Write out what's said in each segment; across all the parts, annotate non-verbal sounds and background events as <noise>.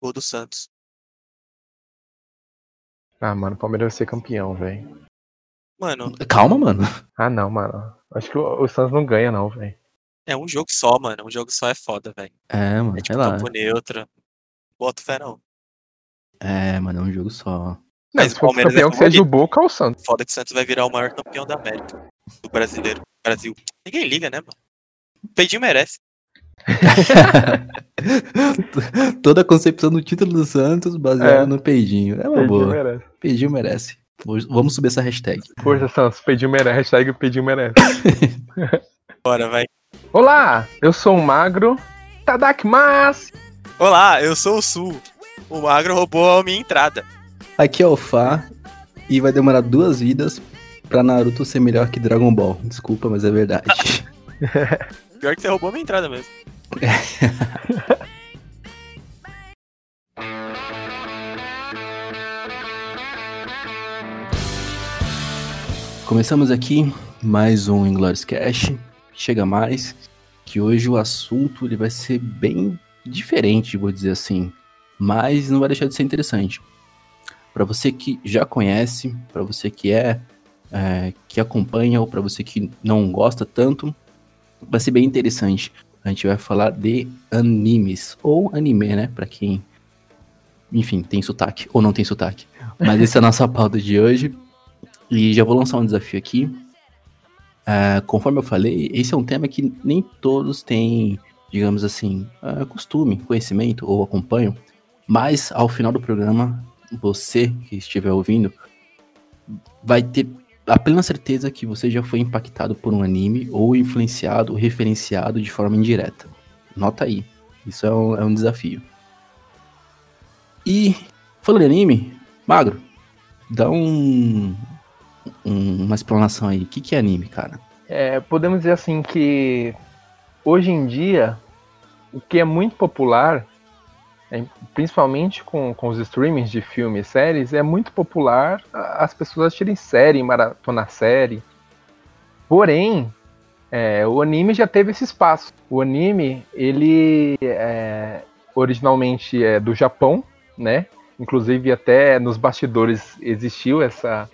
Gol do Santos. Ah, mano, o Palmeiras vai ser campeão, velho. Mano, Calma, mano. Ah, não, mano. Acho que o, o Santos não ganha, não, velho. é um jogo só, mano. Um jogo só é foda, velho. É, mano, É tipo lá. campo neutro. Boto fé não. É, mano, é um jogo só. Não, Mas se o Palmeiras campeão é que seja o. Boca ou o Santos. Foda que o Santos vai virar o maior campeão da América. Do brasileiro. Brasil. Ninguém liga, né, mano? O Peidinho merece. <laughs> Toda a concepção do título do Santos baseada É. no peidinho. É uma Pedinho boa. merece. Peidinho merece. Vamos subir essa hashtag. Força, Santos. Pedinho merece. Hashtag Pedinho merece. Bora, vai. Olá, eu sou o Magro. Tadakimasu. Olá, eu sou o Sul. O Magro roubou a minha entrada. Aqui é o Fá e vai demorar duas vidas pra Naruto ser melhor que Dragon Ball. Desculpa, mas é verdade. <laughs> Pior que você roubou minha entrada mesmo. <laughs> Começamos aqui mais um Inglorious Cash. Chega mais, que hoje o assunto ele vai ser bem diferente, vou dizer assim, mas não vai deixar de ser interessante. Para você que já conhece, para você que é, é, que acompanha ou para você que não gosta tanto, vai ser bem interessante. A gente vai falar de animes ou anime, né? Para quem, enfim, tem sotaque ou não tem sotaque. Mas essa é a nossa pauta de hoje. E já vou lançar um desafio aqui. Ah, conforme eu falei, esse é um tema que nem todos têm, digamos assim, ah, costume, conhecimento ou acompanham. Mas ao final do programa, você que estiver ouvindo vai ter a plena certeza que você já foi impactado por um anime ou influenciado, referenciado de forma indireta. Nota aí. Isso é um, é um desafio. E falando de anime, Magro, dá um, um- uma explanação aí. O que, que é anime, cara? É, podemos dizer assim que hoje em dia o que é muito popular, é, principalmente com, com os streamings de filmes e séries, é muito popular as pessoas assistirem série, maratonar série. Porém, é, o anime já teve esse espaço. O anime, ele é, originalmente é do Japão, né? Inclusive até nos bastidores existiu essa,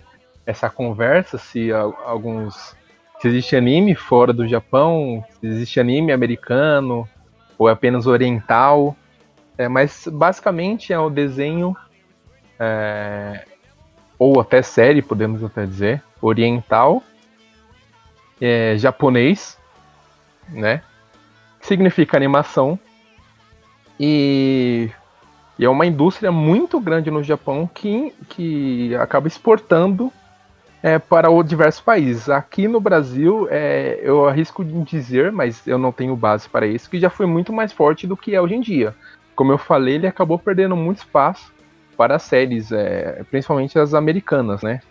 essa conversa se alguns se existe anime fora do Japão, se existe anime americano ou é apenas oriental. É, mas basicamente é o desenho é, ou até série, podemos até dizer, oriental, é, japonês, né? Significa animação e, e é uma indústria muito grande no Japão que, que acaba exportando é, para diversos países. Aqui no Brasil, é, eu arrisco dizer, mas eu não tenho base para isso, que já foi muito mais forte do que é hoje em dia. Como eu falei, ele acabou perdendo muito espaço para as séries, é, principalmente as americanas, né?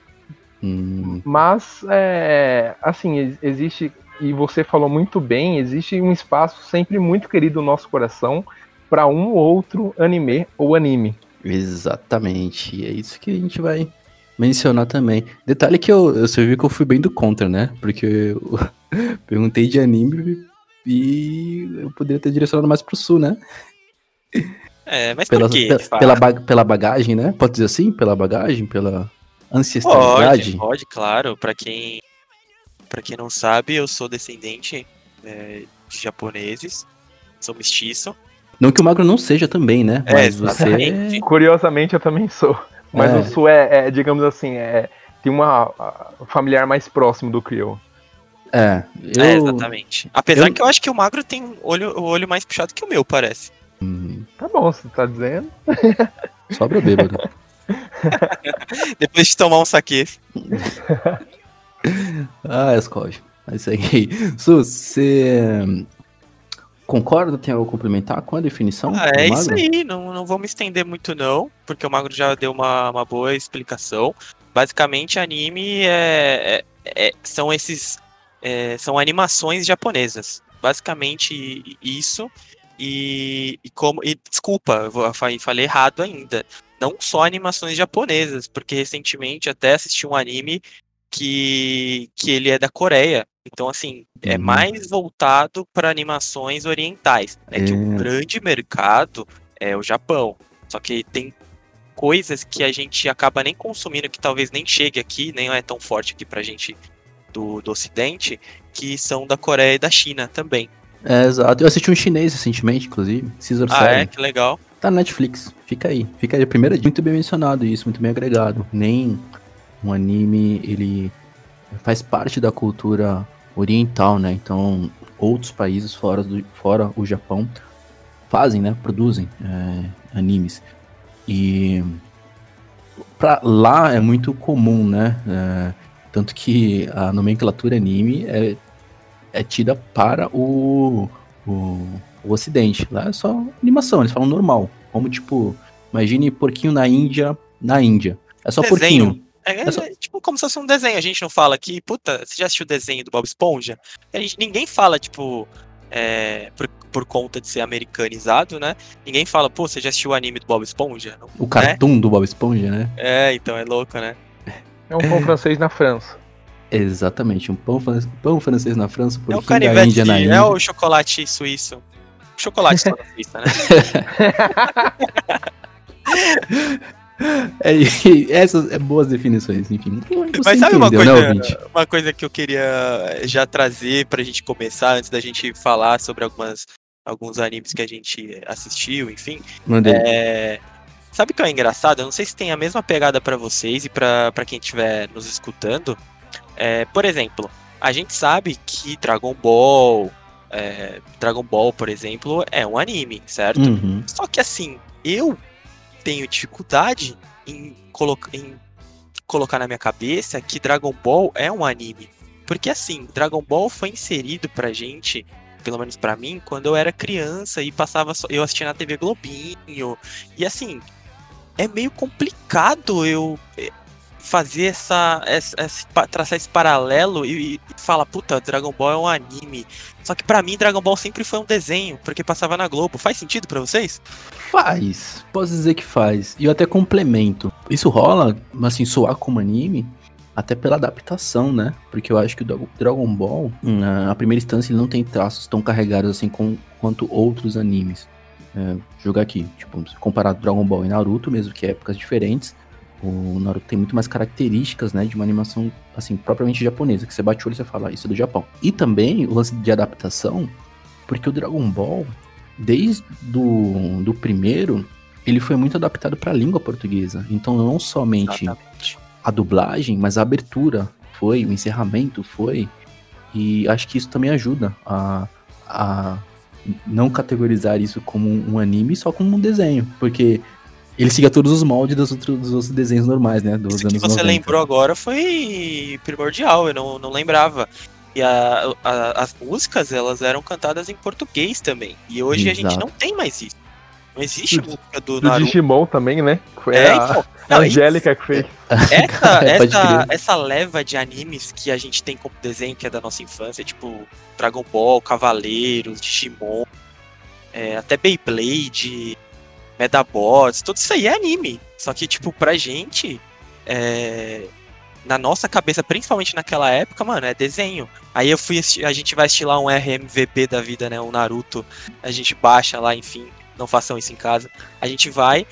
Hum, Mas, é, assim, ex- existe, e você falou muito bem, existe um espaço sempre muito querido no nosso coração para um ou outro anime ou anime. exatamente. E é isso que a gente vai mencionar também. Detalhe que eu, eu você viu que eu fui bem do contra, né? Porque eu <laughs> perguntei de anime e eu poderia ter direcionado mais pro sul, né? É, mas Pela, por quê? pe- Fala. pela, ba- pela bagagem, né? Pode dizer assim? Pela bagagem, pela ancestralidade. Pode, pode, claro. Pra quem, pra quem não sabe, eu sou descendente é, de japoneses. Sou mestiço. Não que o magro não seja também, né? É, Mas você. Curiosamente, eu também sou. Mas É. o Sul é, é, digamos assim, é, tem uma a- familiar mais próximo do Creole. É, eu. É, exatamente. Apesar eu- que eu acho que o magro tem um olho, o olho mais puxado que o meu, parece. Hum, Tá bom, você tá dizendo? sobra bêbado. <laughs> Depois de tomar um saque. Ah, Escov. É isso aí. Su, você concorda? Tem algo a complementar com a definição? Ah, é isso aí, não, não vou me estender muito não, porque o Magro já deu uma, uma boa explicação. Basicamente, anime é, é- é- são esses é, são animações japonesas. Basicamente isso. E, e como e desculpa, vou- falei errado ainda. Não só animações japonesas, porque recentemente até assisti um anime que, que ele é da Coreia. Então, assim, é Uhum. mais voltado para animações orientais. É que É. o grande mercado é o Japão. Só que tem coisas que a gente acaba nem consumindo, que talvez nem chegue aqui, nem é tão forte aqui pra gente do, do Ocidente, que são da Coreia e da China também. É, exato. Eu assisti um chinês recentemente, inclusive, Caesar Ah, é? Que legal. Tá na Netflix. Fica aí. Fica aí. A primeira. Muito bem mencionado isso, muito bem agregado. Nem um anime, ele faz parte da cultura oriental, né? Então, outros países fora, do, fora o Japão fazem, né? Produzem é, animes. E pra lá é muito comum, né? É, tanto que a nomenclatura anime é, é tida para o, o, o ocidente. Lá é só animação, eles falam normal. Como tipo, imagine porquinho na Índia, na Índia. É só Desenho. porquinho. É, É só- é tipo como se fosse um desenho. A gente não fala aqui, puta, você já assistiu o desenho do Bob Esponja? A gente, ninguém fala, tipo, é, por, por conta de ser americanizado, né? Ninguém fala, pô, você já assistiu o anime do Bob Esponja? Não- O cartoon do Bob Esponja, né? É, então é louco, né? É um pão francês na França. Exatamente, um pão, fran- pão francês na França, É o porquinho da Índia na é Índia. o chocolate suíço. Chocolate só na Suíça, né? <laughs> É, essas é boas definições, enfim. Mas sabe uma entendeu, né, coisa, ouvinte? uma coisa que eu queria já trazer pra gente começar, antes da gente falar sobre algumas, alguns animes que a gente assistiu, enfim. Mandei. É, Sabe o que é engraçado? Eu não sei se tem a mesma pegada pra vocês e pra quem estiver nos escutando. É, por exemplo, a gente sabe que Dragon Ball, é, Dragon Ball, por exemplo, é um anime, certo? Uhum. Só que assim, eu tenho dificuldade em, colo em colocar na minha cabeça que Dragon Ball é um anime. Porque assim, Dragon Ball foi inserido pra gente, pelo menos pra mim, quando eu era criança e passava só, eu assistia na TV Globinho. E assim, é meio complicado eu eh, fazer essa, essa, esse pa- traçar esse paralelo e, e falar, puta, Dragon Ball é um anime. Só que pra mim Dragon Ball sempre foi um desenho, porque passava na Globo. Faz sentido pra vocês? Faz, posso dizer que faz. E eu até complemento. Isso rola, assim, soar como anime, até pela adaptação, né? Porque eu acho que o Dra- Dragon Ball, na primeira instância, ele não tem traços tão carregados assim com, quanto outros animes. É, jogar aqui, tipo, se comparar Dragon Ball e Naruto, mesmo que épocas diferentes, o Naruto tem muito mais características, né, de uma animação, assim, propriamente japonesa, que você bate o olho e você fala, "Ah, isso é do Japão. E também o lance de adaptação, porque o Dragon Ball, desde do, do primeiro, ele foi muito adaptado para a língua portuguesa. Então, não somente Exatamente. a dublagem, mas a abertura foi, o encerramento foi. E acho que isso também ajuda a, a não categorizar isso como um anime, só como um desenho. Porque ele siga todos os moldes dos outros, dos outros desenhos normais, né? Dos Isso que anos você 90. lembrou agora foi primordial, eu não, não lembrava. E a- a- as músicas, elas eram cantadas em português também. E hoje a gente Exato. não tem mais isso. Não existe Do- música do, Do Naruto. Digimon também, né? Foi É, a, então, a não, Angélica que fez. Essa, <laughs> essa, essa leva de animes que a gente tem como desenho, que é da nossa infância, tipo Dragon Ball, Cavaleiros, Digimon, é, até Beyblade, Medabots, tudo isso aí é anime. Só que, tipo, pra gente, é, na nossa cabeça, principalmente naquela época, mano, é desenho. Aí eu fui assistir, a gente vai assistir lá um RMVB da vida, né? Um Naruto, a gente baixa lá, enfim. Não façam isso em casa. A gente vai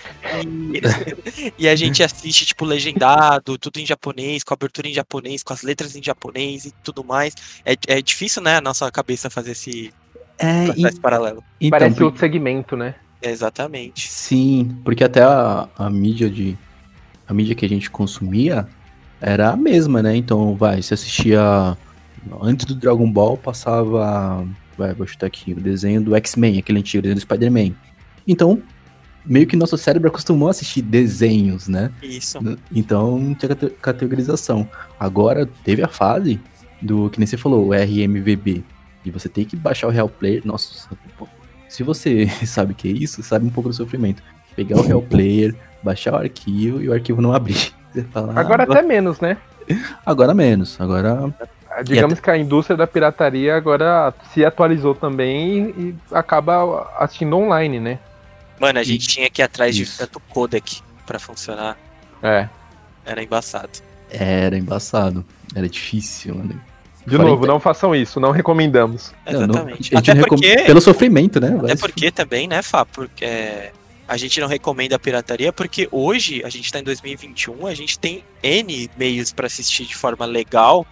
e, <laughs> e a gente assiste, tipo, legendado, tudo em japonês, com abertura em japonês, com as letras em japonês e tudo mais. É, é difícil, né, a nossa cabeça fazer esse, É, esse paralelo. então, Parece outro segmento, né? Exatamente. Sim, porque até a, a mídia de. A mídia que a gente consumia era a mesma, né? Então, vai, você assistia. Antes do Dragon Ball passava. Vai, vou chutar aqui, o desenho do X-Men, aquele antigo desenho do Spider-Man. Então, meio que nosso cérebro acostumou a assistir desenhos, né? Isso. Então não tinha cate- categorização. Agora teve a fase do que nem você falou, o RMVB. E você tem que baixar o Real Player. Nossa, se você <laughs> sabe o que é isso, sabe um pouco do sofrimento. Pegar o Real Player, baixar o arquivo e o arquivo não abrir. <laughs> Você fala, ah, Agora até menos, né? agora menos. Agora Digamos que a indústria da pirataria agora se atualizou também e, e acaba assistindo online, né? Mano, a gente tinha que ir atrás de Isso. tanto codec pra funcionar. É. Era embaçado. era embaçado. Era difícil, mano. De 40 novo, não façam isso, não recomendamos. Não, não- Exatamente. a gente Até não recom- porque, Pelo sofrimento, né? até Vai- porque também, né, Fá? Porque é, a gente não recomenda a pirataria porque hoje, a gente está em 2021, a gente tem N meios para assistir de forma legal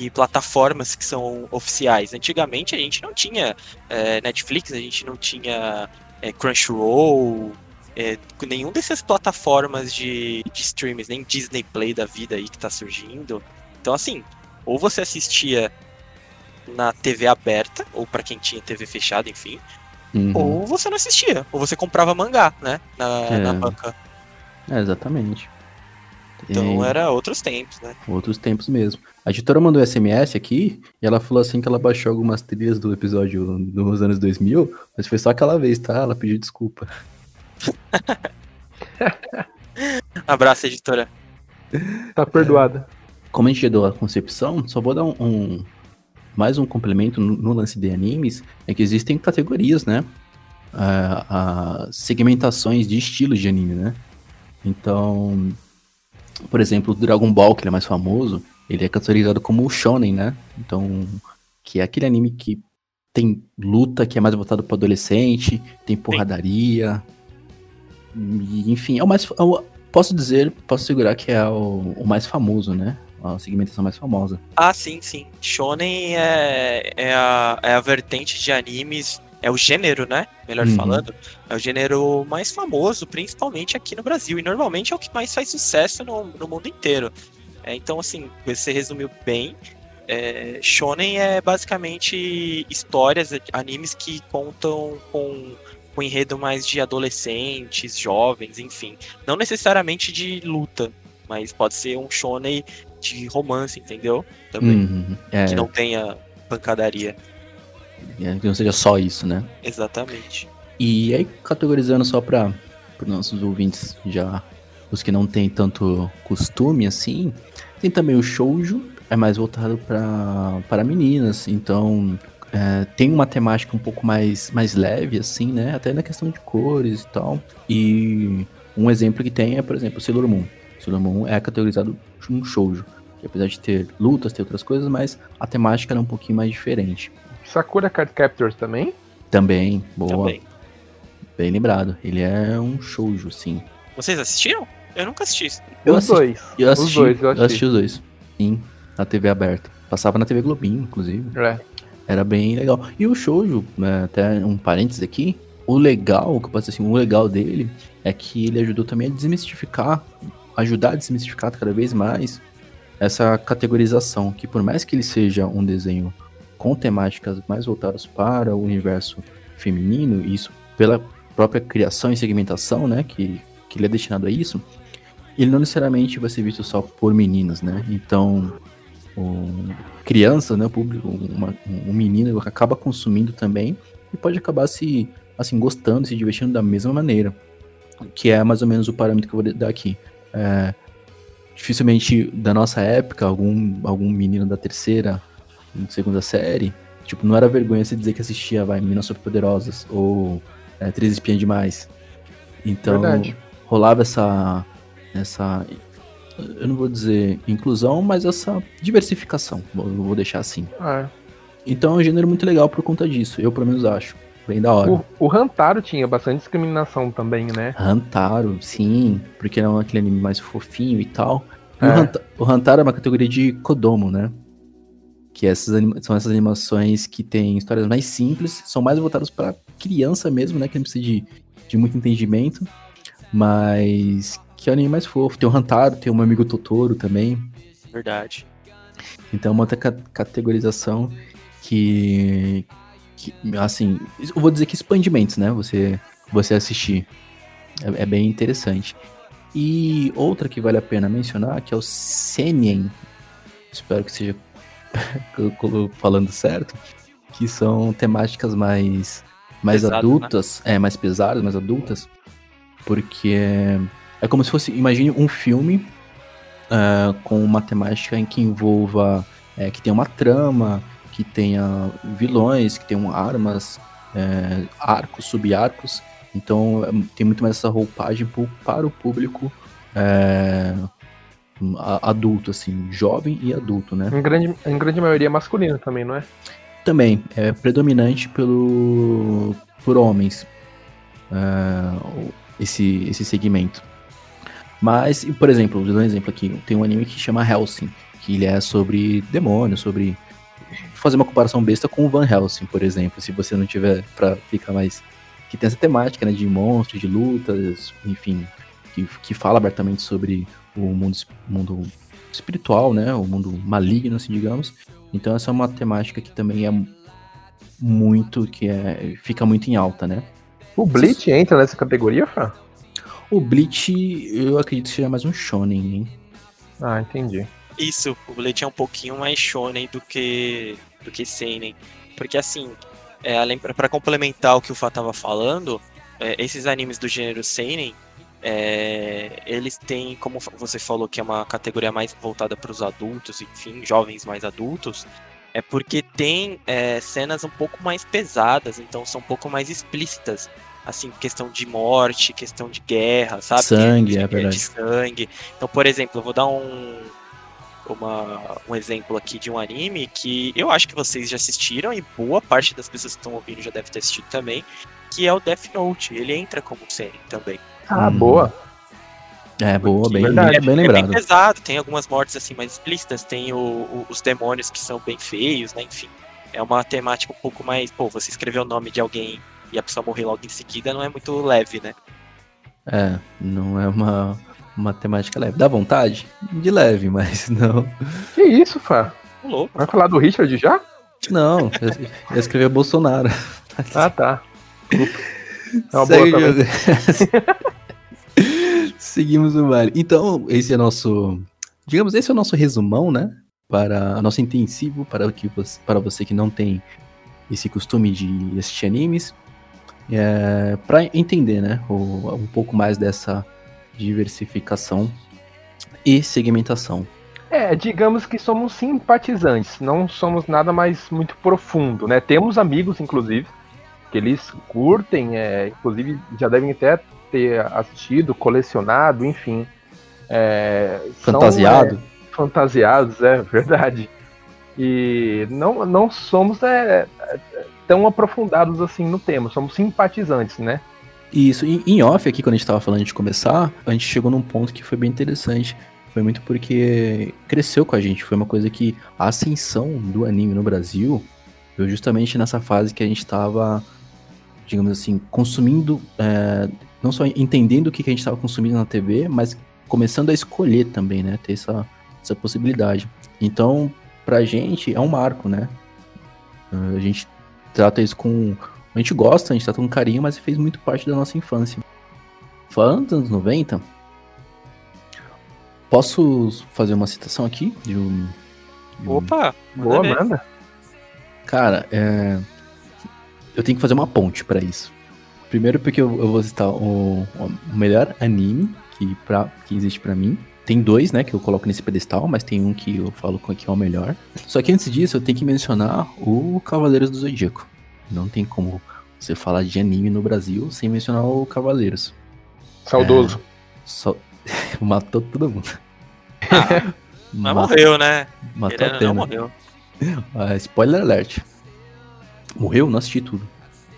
e plataformas que são oficiais. Antigamente a gente não tinha é, Netflix, a gente não tinha é, Crunchyroll, é, nenhum dessas plataformas de, de streams, nem Disney Play da vida aí que tá surgindo. Então, assim, ou você assistia na TV aberta, ou para quem tinha TV fechada, enfim, uhum. ou você não assistia, ou você comprava mangá, né, na, é. na banca. É, exatamente. Então e... era outros tempos, né? Outros tempos mesmo. A editora mandou SMS aqui e ela falou assim que ela baixou algumas trilhas do episódio nos anos 2000, mas foi só aquela vez, tá? Ela pediu desculpa. <laughs> Abraço, editora. Tá perdoada. <laughs> Como a gente deu a concepção, só vou dar um, um mais um complemento no, no, lance de animes, é que existem categorias, né? Segmentações de estilos de anime, né? Então, por exemplo, o Dragon Ball, que ele é mais famoso, ele é categorizado como shonen, né? Então, que é aquele anime que tem luta, que é mais voltado para adolescente, tem porradaria. E, enfim, é o mais. É o, posso dizer, posso segurar que é o, o, mais famoso, né? A segmentação mais famosa. Ah, sim, sim. Shonen é, é, a, é a vertente de animes é o gênero, né? Melhor uhum. falando, é o gênero mais famoso, principalmente aqui no Brasil. E normalmente é o que mais faz sucesso no, no mundo inteiro. É, então, assim, você resumiu bem. É, Shonen é basicamente histórias, animes que contam com um enredo mais de adolescentes, jovens, enfim. Não necessariamente de luta, mas pode ser um shonen de romance, entendeu? Também. Uhum, é. Que não tenha pancadaria. É, que não seja só isso, né? Exatamente. E aí, categorizando só para os nossos ouvintes, já os que não têm tanto costume assim, tem também o shoujo, é mais voltado para meninas, então é, tem uma temática um pouco mais, mais leve, assim, né? Até na questão de cores e tal. E um exemplo que tem é, por exemplo, Sailor Moon. Sailor Moon é categorizado um shoujo. Que apesar de ter lutas, ter outras coisas, mas a temática era um pouquinho mais diferente. Sakura Card Captors também? Também, boa. Também. Bem lembrado. Ele é um shoujo, sim. Vocês assistiram? Eu nunca assisti. Eu os assisti, dois. Eu assisti, os dois, eu assisti. eu assisti os dois. Sim, na TV aberta. Passava na TV Globinho, inclusive. É. Era bem legal. E o shoujo, né, até um parênteses aqui, o legal, que eu posso dizer assim, o legal dele é que ele ajudou também a desmistificar, ajudar a desmistificar cada vez mais essa categorização, que por mais que ele seja um desenho com temáticas mais voltadas para o universo feminino, isso pela própria criação e segmentação, né, que, que ele é destinado a isso, ele não necessariamente vai ser visto só por meninas, né? Então, um, criança, né, o público, uma, um menino acaba consumindo também e pode acabar se assim gostando, se divertindo da mesma maneira, que é mais ou menos o parâmetro que eu vou dar aqui. É, dificilmente da nossa época algum algum menino da terceira, segunda série, tipo, não era vergonha se dizer que assistia, vai, Meninas Superpoderosas ou é, Três Espiãs Demais. Então, Verdade. rolava essa essa eu não vou dizer inclusão, mas essa diversificação, vou, vou deixar assim. É. Então é um gênero muito legal por conta disso, eu pelo menos acho. Bem da hora. O, o Hantaro tinha bastante discriminação também, né? Hantaro, sim, porque era aquele anime mais fofinho e tal. É. O, Hantaro, o Hantaro é uma categoria de Kodomo, né? Que essas são essas animações que têm histórias mais simples, são mais voltadas para criança mesmo, né? Que não precisa de, de muito entendimento, mas que é o anime mais fofo. Tem o Hantaro, tem o meu amigo Totoro também. Verdade. Então, uma outra categorização que, que, assim, eu vou dizer que expandimentos, né? Você, você assistir. É, é, bem interessante. E outra que vale a pena mencionar, que é o Senien. Espero que seja <laughs> falando certo. Que são temáticas mais, mais Pesado, né? adultas, né? é, mais pesadas, mais adultas. Porque é como se fosse, imagine um filme uh, com uma temática em que envolva, é, que tem uma trama, que tenha vilões, que tenham armas, é, arcos, subarcos. Então é, tem muito mais essa roupagem para o público é, adulto, assim, jovem e adulto, né? Em grande, em grande maioria masculino também, não é? Também, é predominante pelo, por homens. É, esse, esse segmento. Mas, por exemplo, vou dar um exemplo aqui. Tem um anime que chama Helsing, que ele é sobre demônios, sobre. Fazer uma comparação besta com o Van Helsing, por exemplo, se você não tiver pra ficar mais. Que tem essa temática, né, de monstros, de lutas, enfim, que, que fala abertamente sobre o mundo, mundo espiritual, né, o mundo maligno, assim, digamos. Então essa é uma temática que também é muito, que é, fica muito em alta, né. O Bleach entra nessa categoria, Fran? O Bleach, eu acredito que seja mais um shonen, hein? Ah, entendi. Isso, o Bleach é um pouquinho mais shonen do que do que seinen, porque assim, é, além para complementar o que o Fá tava falando, é, esses animes do gênero seinen, é, eles têm, como você falou, que é uma categoria mais voltada para os adultos, enfim, jovens mais adultos, é porque tem é, cenas um pouco mais pesadas, então são um pouco mais explícitas assim, questão de morte, questão de guerra, sabe? Sangue, de, é verdade. De sangue. Então, por exemplo, eu vou dar um, uma, um exemplo aqui de um anime que eu acho que vocês já assistiram e boa parte das pessoas que estão ouvindo já deve ter assistido também, que é o Death Note. Ele entra como série também. Ah, Hum. boa. É, boa, bem, Verdade. bem, bem É bem lembrado. pesado, tem algumas mortes assim mais explícitas, tem o- o- os demônios que são bem feios, né? Enfim, é uma temática um pouco mais. Pô, você escrever o nome de alguém e a pessoa morrer logo em seguida não é muito leve, né? É, não é uma, uma temática leve. Dá vontade? De leve, mas <laughs> não. Que isso, louco. Vai falar do Richard já? Não, eu, escrevi Bolsonaro. Ah, tá. <laughs> É uma Segue boa também. <laughs> Seguimos o baile. Então, esse é nosso. Digamos, esse é o nosso resumão, né? Para nosso intensivo, para, o que você, para você que não tem esse costume de assistir animes. É, para entender, né? O, um pouco mais dessa diversificação e segmentação. É, digamos que somos simpatizantes, não somos nada mais muito profundo, né? Temos amigos, inclusive, que eles curtem, é, inclusive já devem até ter assistido, colecionado, enfim. É, são, Fantasiado. é, fantasiados, é verdade. E não, não somos é, tão aprofundados assim no tema, somos simpatizantes, né? Isso, em, off aqui, quando a gente tava falando de começar, a gente chegou num ponto que foi bem interessante. Foi muito porque cresceu com a gente. Foi uma coisa que a ascensão do anime no Brasil veio justamente nessa fase que a gente tava, digamos assim, consumindo, é, não só entendendo o que, que a gente tava consumindo na TV, mas começando a escolher também, né? Ter essa, essa possibilidade. Então, pra gente, é um marco, né? A gente trata isso com a gente gosta, a gente trata com carinho, mas fez muito parte da nossa infância. Falando dos anos 90, posso fazer uma citação aqui de um. de um- Opa! Boa, ver. manda. Cara, é... eu tenho que fazer uma ponte pra isso. Primeiro porque eu, eu vou citar o, o melhor anime que, pra, que existe pra mim. Tem dois, né, que eu coloco nesse pedestal, mas tem um que eu falo que é o melhor. Só que antes disso, eu tenho que mencionar o Cavaleiros do Zodíaco. Não tem como você falar de anime no Brasil sem mencionar o Cavaleiros. Saudoso. Só <laughs> matou todo mundo. Mas Ma- morreu, né? Matou Querendo até, não, né? morreu. Ah, spoiler alert. Morreu? Não assisti tudo.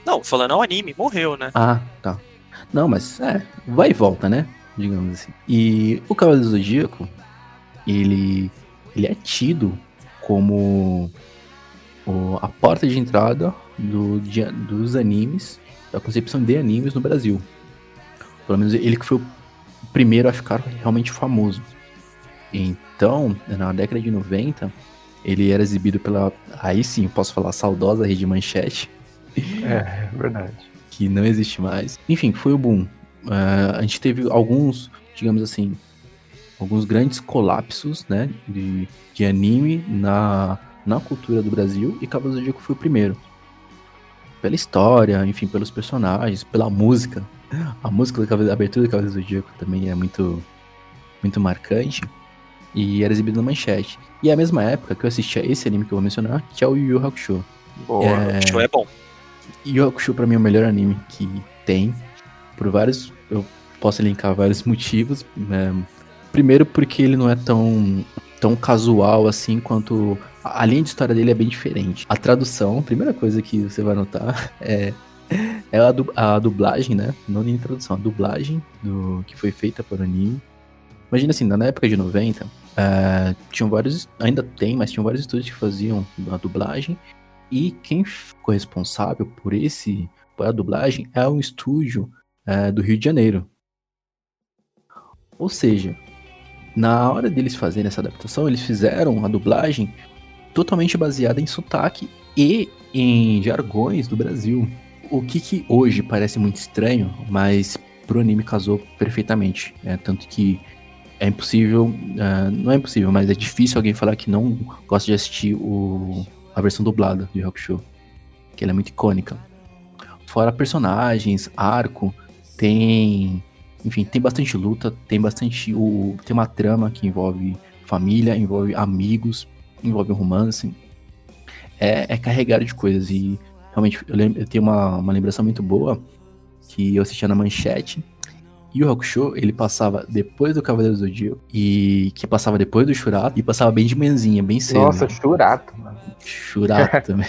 Não, falando ao anime, morreu, né? Ah, tá. Não, mas é, vai e volta, né? Digamos assim. E o Cavaleiro do Zodíaco, ele, ele é tido como o- a porta de entrada do, de- dos animes, da concepção de animes no Brasil. Pelo menos ele que foi o primeiro a ficar realmente famoso. Então, na década de 90, ele era exibido pela, aí sim, posso falar, saudosa Rede Manchete É, verdade. que não existe mais. Enfim, foi o boom. Eh, a gente teve alguns, digamos assim, alguns grandes colapsos, né, de, de anime na, na cultura do Brasil e Cavaleiros do Zodíaco foi o primeiro. Pela história, enfim, pelos personagens, pela música. A música do Cavaleiro, a abertura do Cavaleiros do Zodíaco também é muito, muito marcante. E era exibido na manchete. E é a mesma época que eu assisti a esse anime que eu vou mencionar, que é o Yu Yu Hakusho. Boa. É, O show é bom. Yu Yu Hakusho pra mim é o melhor anime que tem. Por vários. Eu posso elencar vários motivos. né? Primeiro porque ele não é tão, tão casual assim quanto. A linha de história dele é bem diferente. A tradução, a primeira coisa que você vai notar <laughs> é. é a, du a dublagem, né? Não nem introdução, a dublagem do que foi feita por anime. Imagina assim, na época de 90, é, tinham vários, ainda tem, mas tinham vários estúdios que faziam a dublagem. E quem ficou responsável por esse, por a dublagem, é um estúdio é, do Rio de Janeiro. Ou seja, na hora deles fazerem essa adaptação, eles fizeram a dublagem totalmente baseada em sotaque e em jargões do Brasil. O que, que hoje parece muito estranho, mas pro anime casou perfeitamente. É, tanto que é impossível, uh, não é impossível, mas é difícil alguém falar que não gosta de assistir o, a versão dublada de Rock Show, que ela é muito icônica. Fora personagens, arco, tem, enfim, tem bastante luta, tem bastante o, tem uma trama que envolve família, envolve amigos, envolve um romance. É, é carregado de coisas e realmente eu, lembro, eu tenho uma, uma lembrança muito boa que eu assistia na manchete e o Hakusho, ele passava depois do Cavaleiro do Zodíaco e que passava depois do Shurato e passava bem de manhãzinha, bem cedo. Nossa, né? Shurato, mano. Shurato <laughs> também.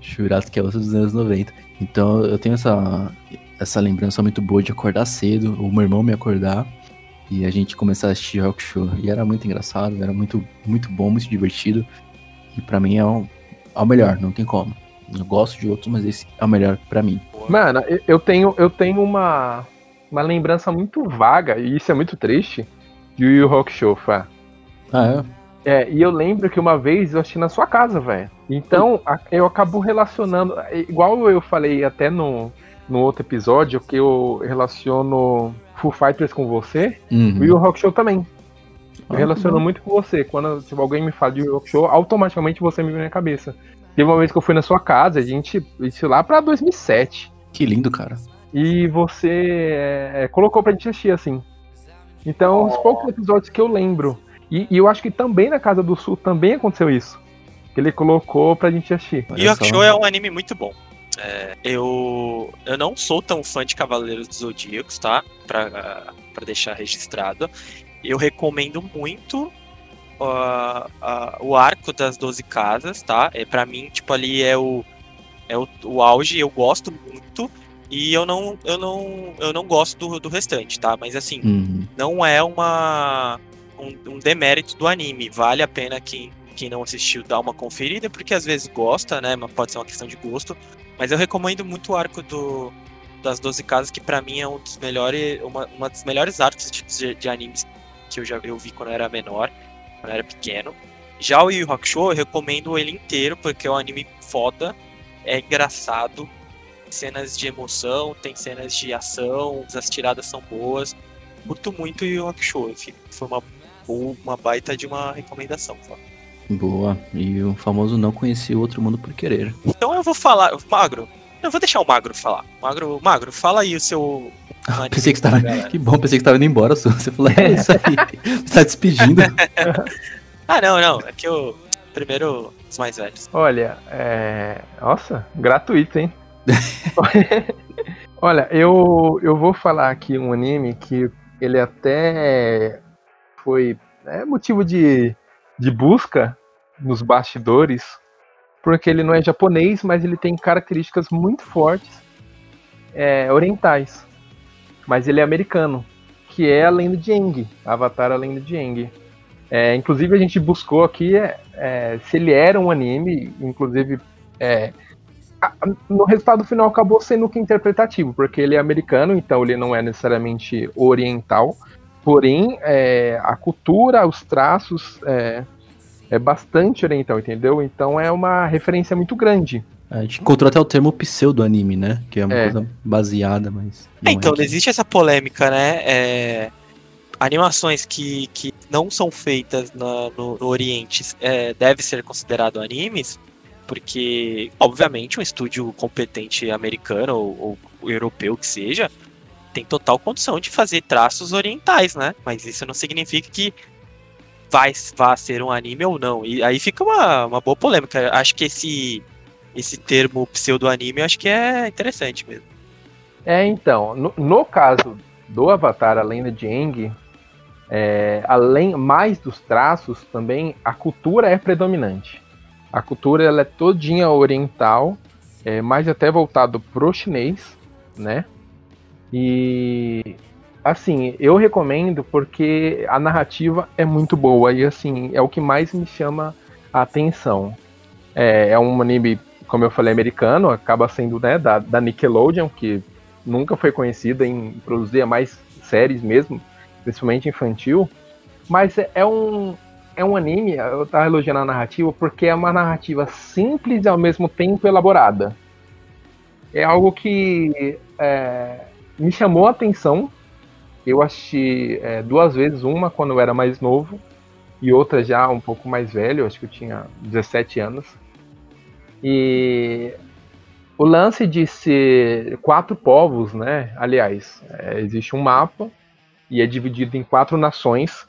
Shurato que é outro dos anos 90. Então eu tenho essa, essa lembrança muito boa de acordar cedo, o meu irmão me acordar e a gente começar a assistir Rock Show. E era muito engraçado, era muito, muito bom, muito divertido. E para mim é o, é o melhor, não tem como. Eu gosto de outros, mas esse é o melhor para mim. Mano, eu tenho, eu tenho uma, uma lembrança muito vaga, e isso é muito triste, de Yu Yu Hakusho, Fá. Ah, é? É, e eu lembro que uma vez eu assisti na sua casa, velho. Então, a, eu acabo relacionando, é, igual eu falei até no, no outro episódio, que eu relaciono Full Fighters com você, uhum. o Yu Rock Show também. Eu ah, relaciono muito com você. Quando tipo, alguém me fala de Yu Rock Show, automaticamente você me vem na cabeça. Teve uma vez que eu fui na sua casa, a gente, isso lá pra 2007. Que lindo, cara. E você é, colocou pra gente assistir, assim. Então, oh. os poucos episódios que eu lembro. E, e, eu acho que também na Casa do Sul também aconteceu isso. Que ele colocou pra gente assistir. E o Show é um anime muito bom. É, eu, eu não sou tão fã de Cavaleiros dos Zodíacos, tá? Pra, pra deixar registrado. Eu recomendo muito uh, uh, o arco das 12 casas, tá? É, pra mim, tipo, ali é o, é o, o auge, eu gosto muito. E eu não, eu não, eu não gosto do, do restante, tá? Mas assim, uhum. não é uma um, um, demérito do anime. Vale a pena quem, quem não assistiu dar uma conferida, porque às vezes gosta, né? Mas pode ser uma questão de gosto. Mas eu recomendo muito o arco do, das 12 casas, que para mim é um dos melhores, uma, uma das melhores artes de, de, animes que eu já eu vi quando eu era menor, quando eu era pequeno. Já o Yu Yu Hakusho, eu recomendo ele inteiro, porque é um anime foda, é engraçado, cenas de emoção, tem cenas de ação, as tiradas são boas. Curto muito Yu Yu Hakusho, foi uma, uma baita de uma recomendação. Só. Boa, e o famoso não conhecia o outro mundo por querer. Então eu vou falar, Magro, eu vou deixar o Magro falar. Magro, Magro, fala aí o seu. <laughs> Ah, pensei que estava. Que bom, pensei que estava indo embora. Você falou, é isso aí. <laughs> Você tá despedindo. <laughs> ah, não, não. É que eu. Primeiro, os mais velhos. Olha, é. Nossa, gratuito, hein? Olha, eu, eu vou falar aqui um anime que ele até foi é, motivo de, de busca nos bastidores, porque ele não é japonês, mas ele tem características muito fortes é, orientais. Mas ele é americano, que é a lenda de Avatar a lenda de. É, inclusive a gente buscou aqui é, é se ele era um anime, inclusive é, no resultado final acabou sendo que interpretativo, porque ele é americano, então ele não é necessariamente oriental. Porém, é, a cultura, os traços é, é bastante oriental, entendeu? Então é uma referência muito grande. A gente encontrou até o termo pseudo-anime, né? Que é uma é. coisa baseada, mas. É, então, é existe essa polêmica, né? É, animações que, que não são feitas na, no, no, Oriente é, deve ser considerado animes porque, obviamente, um estúdio competente americano ou, ou europeu que seja, tem total condição de fazer traços orientais, né? Mas isso não significa que vai, vai ser um anime ou não. E aí fica uma, uma boa polêmica. Acho que esse, esse termo pseudo-anime acho que é interessante mesmo. É, então, no, no caso do Avatar, além de Aang, é, além mais dos traços, também a cultura é predominante. A cultura ela é todinha oriental é mais até voltado pro chinês, né? E assim, eu recomendo porque a narrativa é muito boa e assim, é o que mais me chama a atenção. É, é um anime, como eu falei, americano, acaba sendo né, da, da Nickelodeon, que nunca foi conhecida em produzir mais séries mesmo, principalmente infantil. Mas é, é um, é um anime, eu tava elogiando a narrativa, porque é uma narrativa simples e ao mesmo tempo elaborada. É algo que é, me chamou a atenção. Eu assisti é, duas vezes, uma quando eu era mais novo e outra já um pouco mais velho, acho que eu tinha 17 anos. E o lance de ser quatro povos, né? Aliás, é, existe um mapa e é dividido em quatro nações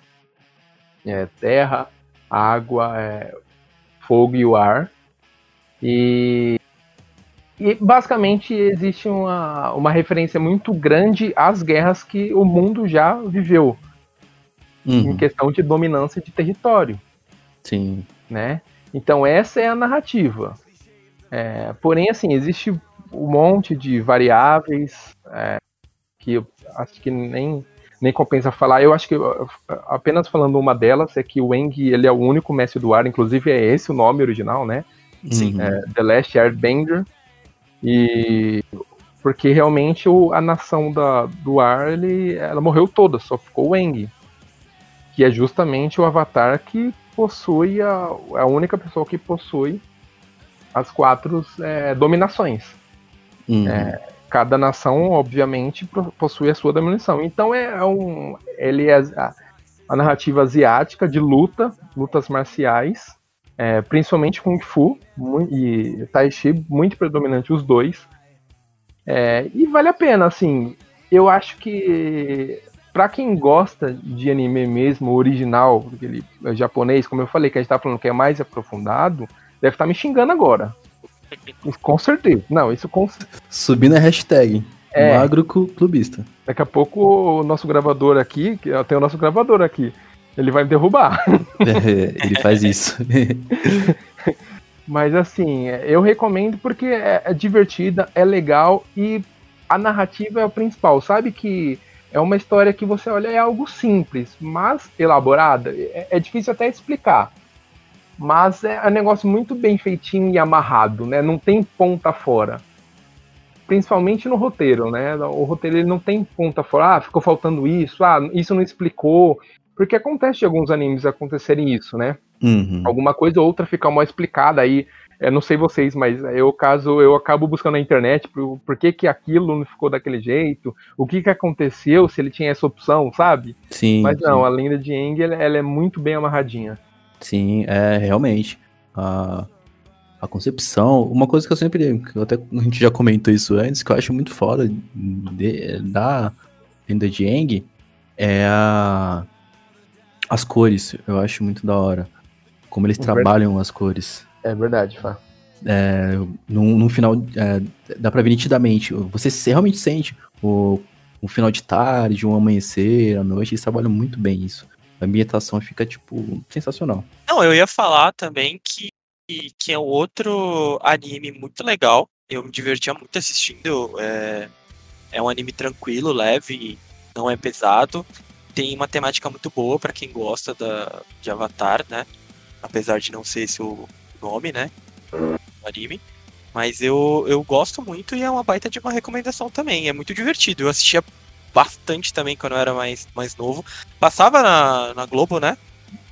é, terra, água, é, fogo e o ar. E, e basicamente existe uma, uma referência muito grande às guerras que o mundo já viveu uhum. em questão de dominância de território. Sim. Né? Então essa é a narrativa. É, porém, assim, existe um monte de variáveis é, que eu acho que nem nem compensa falar. Eu acho que apenas falando uma delas é que o Eng ele é o único mestre do ar, inclusive é esse o nome original, né? Sim. É, The Last Airbender. E porque realmente o, a nação da, do ar ele, ela morreu toda, só ficou o Eng, que é justamente o avatar que possui a, a única pessoa que possui as quatro é, dominações. Uhum. É, cada nação, obviamente, possui a sua diminuição. Então é um, ele é a, a narrativa asiática de luta, lutas marciais, é, principalmente Kung Fu e Tai Chi, muito predominante os dois. É, e vale a pena, assim, eu acho que para quem gosta de anime mesmo, original, aquele japonês, como eu falei, que a gente tá falando que é mais aprofundado, deve estar tá me xingando agora. Com certeza. Não, isso com Subindo a hashtag. É. Magro clubista. Daqui a pouco o nosso gravador aqui, tem o nosso gravador aqui, ele vai me derrubar. <laughs> É, ele faz isso. <laughs> Mas assim, eu recomendo porque é, é, divertida, é legal e a narrativa é o principal. Sabe que é uma história que você olha, é algo simples, mas elaborada. É, é difícil até explicar. Mas é um negócio muito bem feitinho e amarrado, né? Não tem ponta fora. Principalmente no roteiro, né? O roteiro ele não tem ponta fora. Ah, ficou faltando isso. Ah, isso não explicou. Porque acontece de alguns animes acontecerem isso, né? Uhum. Alguma coisa ou outra fica mal explicada aí. Eu não sei vocês, mas eu caso eu acabo buscando na internet por, por que, que aquilo não ficou daquele jeito, o que, que aconteceu, se ele tinha essa opção, sabe? Sim. Mas não, sim. a lenda de Aang ela, ela é muito bem amarradinha. Sim, é realmente. A, a concepção. Uma coisa que eu sempre. Que até a gente já comentou isso antes, que eu acho muito foda de, da Enda de Eng é a, as cores. Eu acho muito da hora. Como eles é trabalham as cores. É verdade, Fá. É, no, no final, é, dá pra ver nitidamente. Você realmente sente o, o final de tarde, um amanhecer, a noite. Eles trabalham muito bem isso a ambientação fica, tipo, sensacional. Não, eu ia falar também que, que é outro anime muito legal. Eu me divertia muito assistindo. É, é um anime tranquilo, leve, não é pesado. Tem uma temática muito boa para quem gosta da, de Avatar, né? Apesar de não ser esse o nome, né? Do anime. Mas eu, eu gosto muito e é uma baita de uma recomendação também. É muito divertido. Eu assistia bastante também quando eu era mais, mais novo. Passava na, na Globo, né?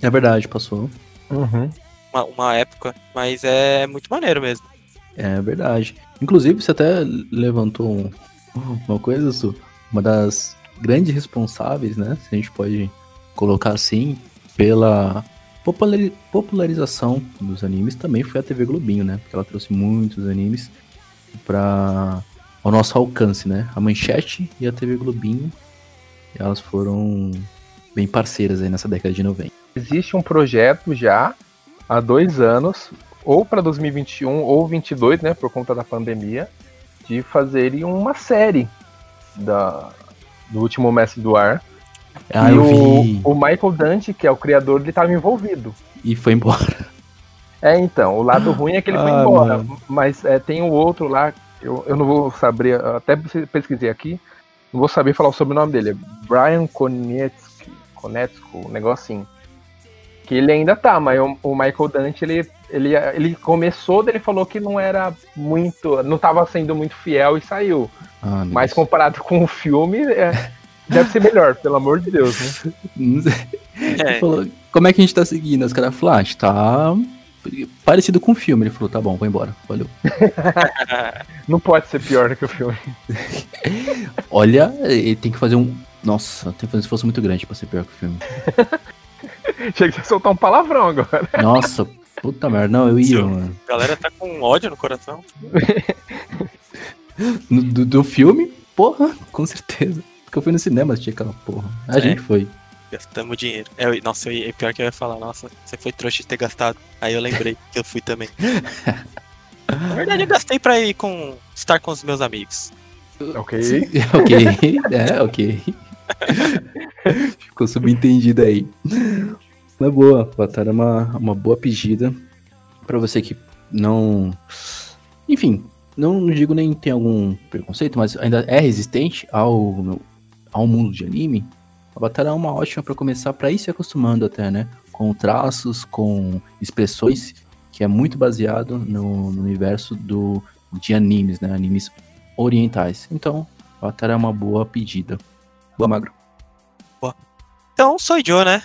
É verdade, passou. Uhum. Uma, uma época, mas é muito maneiro mesmo. É verdade. Inclusive, você até levantou um, uma coisa, Su, uma das grandes responsáveis, né? Se a gente pode colocar assim, pela popularização dos animes também foi a TV Globinho, né? Porque ela trouxe muitos animes para ao nosso alcance, né? A Manchete e a TV Globinho, elas foram bem parceiras aí nessa década de 90. Existe um projeto já há dois anos, ou para 2021 ou 2022, né, por conta da pandemia, de fazerem uma série da, do último Mestre do Ar. Ah, e o, o, Michael Dante, que é o criador, ele estava envolvido. E foi embora. É, então, o lado ruim é que ele foi Ah, embora. mano. Mas é, tem o outro lá, eu, eu não vou saber, até pesquisei aqui, não vou saber falar o sobrenome dele. é Brian Konetsky, Konetsko, um negocinho. Que ele ainda tá, mas o, o Michael Dante, ele, ele, ele começou, ele falou que não era muito, não tava sendo muito fiel e saiu. Ah, Mas Deus. comparado com o filme, é, deve ser melhor, pelo amor de Deus, né? <laughs> É, Ele falou, como é que a gente tá seguindo? Os caras falaram, ah, a gente tá parecido com o filme. Ele falou, tá bom, vou embora. Valeu. <laughs> Não pode ser pior do que o filme. <laughs> Olha, ele tem que fazer um. Nossa, tem que fazer um esforço muito grande pra ser pior que o filme. Chega de soltar um palavrão agora. Nossa, puta merda. Não, eu ia, Sim. mano. a galera tá com ódio no coração. Do, do filme, porra, com certeza. Porque eu fui no cinema assistir aquela porra. A É. gente foi. Gastamos dinheiro. É, nossa, eu, ia- pior que eu ia falar, nossa, você foi trouxa de ter gastado. Aí eu lembrei que eu fui também. <laughs> Na verdade, eu gastei pra ir com. estar com os meus amigos. Ok? <laughs> Sim, ok, é, ok. <laughs> Ficou subentendido aí. Mas boa, Avatar é uma, uma boa pedida. Pra você que não. Enfim, não, não digo nem tem algum preconceito, mas ainda é resistente ao, ao mundo de anime. Avatar é uma ótima pra começar, pra ir se acostumando até, né? Com traços, com expressões, que é muito baseado no, no universo do, de animes, né? Animes orientais. Então, Avatar é uma boa pedida. Boa, Magro. Então, sou Joe, né?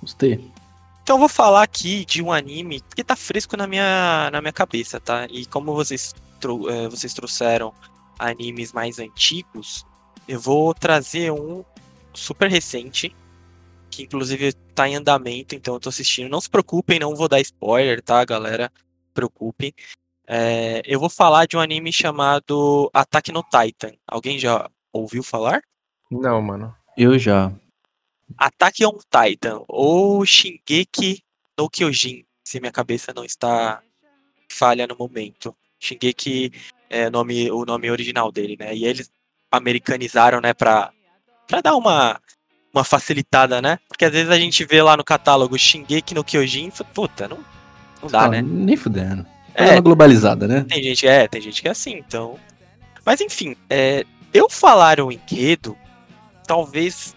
Gostei. Então eu vou falar aqui de um anime que tá fresco na minha, na minha cabeça, tá? E como vocês, trou- eh, vocês trouxeram animes mais antigos, eu vou trazer um super recente, que inclusive tá em andamento, então eu tô assistindo. Não se preocupem, não vou dar spoiler, tá, galera? Preocupem. Eh, eu vou falar de um anime chamado Attack no Titan. Alguém já ouviu falar? Não, mano. Eu já. Attack on Titan ou Shingeki no Kyojin, se minha cabeça não está falha no momento. Shingeki é nome, o nome original dele, né? E eles americanizaram, né, pra, pra dar uma, uma facilitada, né? Porque às vezes a gente vê lá no catálogo Shingeki no Kyojin e fala, puta, não, não dá, Ah, né? Nem fudendo. É É, uma globalizada, né? tem gente, é, tem gente que é assim, então. Mas enfim, é, eu falar o enredo, talvez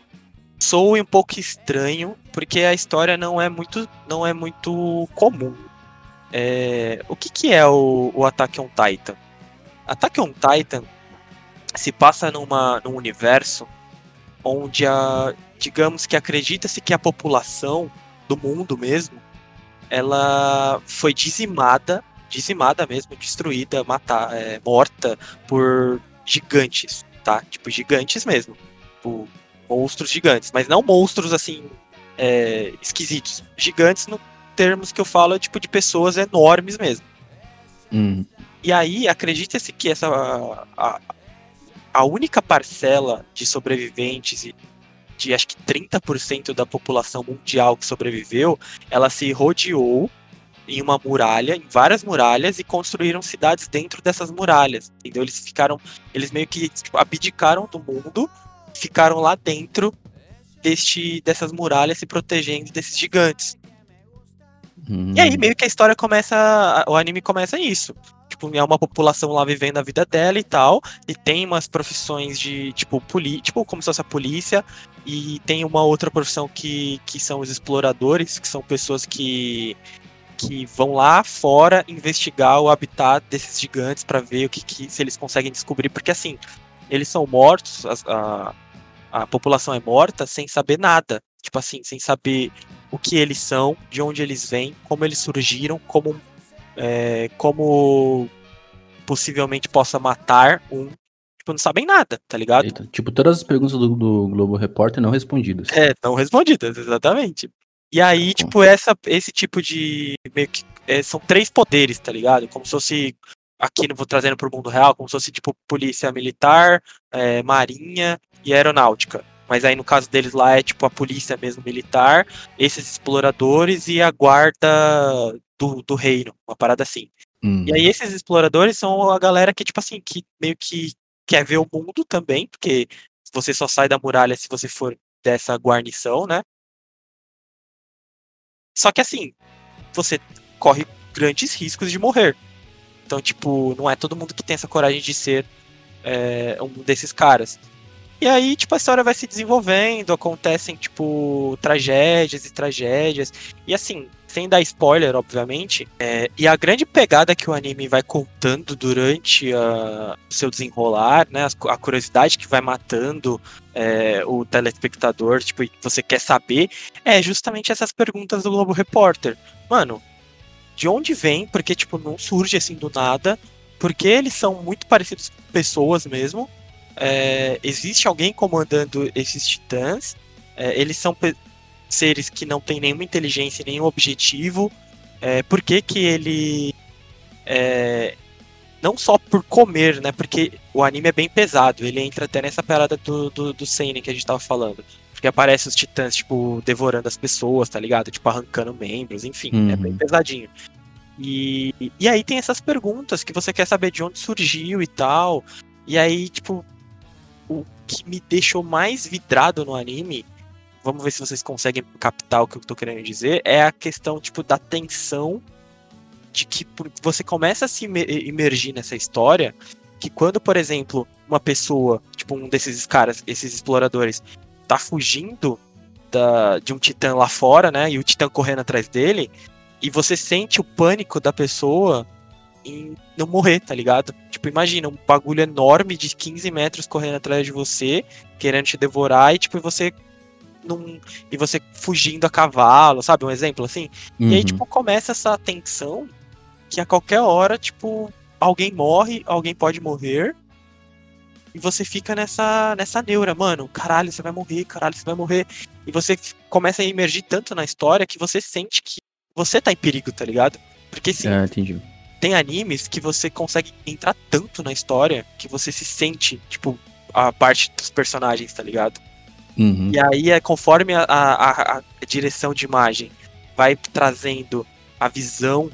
soe um pouco estranho, porque a história não é muito, não é muito comum. É, o que, que é o, o Attack on Titan? Attack on Titan se passa numa, num universo onde a, digamos que acredita-se que a população do mundo mesmo, ela foi dizimada dizimada mesmo, destruída, matar, é, morta por gigantes, tá? Tipo, gigantes mesmo. Tipo, monstros gigantes. Mas não monstros, assim, é, esquisitos. Gigantes, no termos que eu falo, é tipo de pessoas enormes mesmo. Hum. E aí, acredita-se que essa a, a única parcela de sobreviventes e de acho que 30% da população mundial que sobreviveu, ela se rodeou em uma muralha, em várias muralhas e construíram cidades dentro dessas muralhas. Entendeu? Eles ficaram, eles meio que tipo, abdicaram do mundo, ficaram lá dentro deste dessas muralhas se protegendo desses gigantes. Hum. E aí meio que a história começa, o anime começa isso. Tipo, é uma população lá vivendo a vida dela e tal, e tem umas profissões de, tipo, poli tipo como se fosse a polícia, e tem uma outra profissão que, que são os exploradores, que são pessoas que, que vão lá fora investigar o habitat desses gigantes para ver o que, que se eles conseguem descobrir, porque assim, eles são mortos, as- a, a população é morta sem saber nada. Tipo assim, sem saber o que eles são, de onde eles vêm, como eles surgiram, como, é, como possivelmente possa matar um. Tipo, não sabem nada, tá ligado? Eita, tipo, todas as perguntas do, do Globo Repórter não respondidas. É, não respondidas, exatamente. E aí, tipo, essa, esse tipo de. Meio que. é, são três poderes, tá ligado? Como se fosse. Aqui não vou trazendo pro mundo real, como se fosse tipo polícia militar, é, marinha e aeronáutica. Mas aí no caso deles lá é tipo a polícia mesmo militar, esses exploradores e a guarda do, do reino, uma parada assim. Hum. E aí esses exploradores são a galera que, tipo assim, que meio que quer ver o mundo também, porque você só sai da muralha se você for dessa guarnição, né? Só que assim, você corre grandes riscos de morrer. Então, tipo, não é todo mundo que tem essa coragem de ser é, um desses caras. E aí, tipo, a história vai se desenvolvendo, acontecem, tipo, tragédias e tragédias. E assim, sem dar spoiler, obviamente, é, e a grande pegada que o anime vai contando durante o seu desenrolar, né, a curiosidade que vai matando é, o telespectador, tipo, você quer saber, é justamente essas perguntas do Globo Repórter. Mano, de onde vem? Porque, tipo, não surge assim do nada, porque eles são muito parecidos com pessoas mesmo, é, existe alguém comandando esses titãs. É, eles são seres que não têm nenhuma inteligência, nenhum objetivo. É, por que, que ele. É, não só por comer, né? Porque o anime é bem pesado. Ele entra até nessa parada do, do, do Seinen que a gente tava falando. Porque aparece os titãs, tipo, devorando as pessoas, tá ligado? Tipo, arrancando membros, enfim, uhum. é bem pesadinho. E, e aí tem essas perguntas que você quer saber de onde surgiu e tal. E aí, tipo, o que me deixou mais vidrado no anime, vamos ver se vocês conseguem captar o que eu tô querendo dizer, é a questão, tipo, da tensão de que você começa a se imergir nessa história, que quando, por exemplo, uma pessoa, tipo um desses caras, esses exploradores, tá fugindo da, de um titã lá fora, né, e o titã correndo atrás dele, e você sente o pânico da pessoa em não morrer, tá ligado? Tipo, imagina um bagulho enorme de 15 metros correndo atrás de você, querendo te devorar, e tipo, você num, e você fugindo a cavalo, sabe? Um exemplo assim. Uhum. E aí, uhum. tipo, começa essa tensão que a qualquer hora, tipo, alguém morre, alguém pode morrer. E você fica nessa, nessa neura, mano, caralho, você vai morrer, caralho, você vai morrer. E você começa a emergir tanto na história que você sente que você tá em perigo, tá ligado? Porque sim. Ah, entendi tem animes que você consegue entrar tanto na história que você se sente, tipo, a parte dos personagens, tá ligado? Uhum. E aí, é conforme a, a, a, direção de imagem vai trazendo a visão,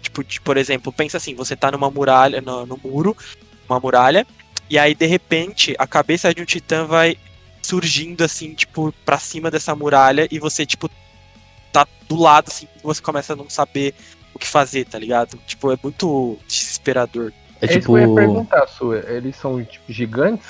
tipo, de, por exemplo, pensa assim, você tá numa muralha, no, no muro, uma muralha, e aí, de repente, a cabeça de um titã vai surgindo, assim, tipo, pra cima dessa muralha, e você, tipo, tá do lado, assim, você começa a não saber o que fazer, tá ligado? Tipo, é muito desesperador. É, é tipo... isso que eu ia perguntar, Sua. Eles são, tipo, gigantes?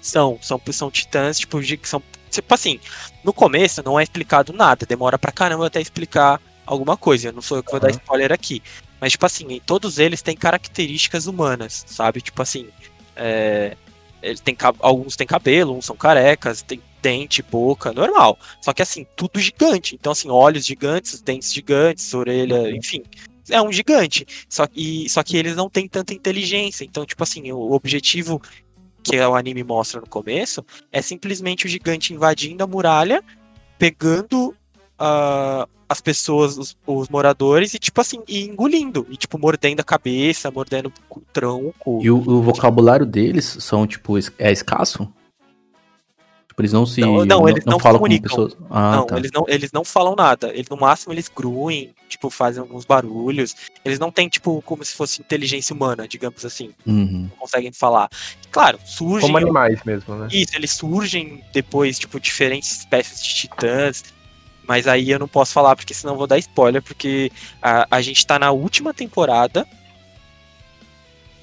São, são, são titãs, tipo, são. Tipo assim, no começo não é explicado nada, demora pra caramba até explicar alguma coisa. Eu não sou eu que vou uhum. dar spoiler aqui. Mas, tipo assim, todos eles têm características humanas, sabe? Tipo assim, é, ele tem, alguns têm cabelo, uns são carecas, tem dente, boca, normal. Só que assim, tudo gigante. Então, assim, olhos gigantes, dentes gigantes, orelha, uhum. enfim. É um gigante. Só, e, só que eles não têm tanta inteligência. Então, tipo assim, o objetivo que o anime mostra no começo é simplesmente o gigante invadindo a muralha, pegando uh, as pessoas, os, os, moradores, e tipo assim, e engolindo. E tipo, mordendo a cabeça, mordendo o tronco. E o, o vocabulário deles são, tipo, é escasso? Tipo, eles não se. Não, não eles não, não falam comunicam. com pessoas. Ah, não, tá. eles não, eles não falam nada. Eles, no máximo, eles gruem, tipo, fazem alguns barulhos. Eles não têm, tipo, como se fosse inteligência humana, digamos assim. Uhum. Não conseguem falar. Claro, surgem. Como animais mesmo, né? Isso, eles surgem depois, tipo, diferentes espécies de titãs. Mas aí eu não posso falar, porque senão vou dar spoiler, porque a, a gente tá na última temporada.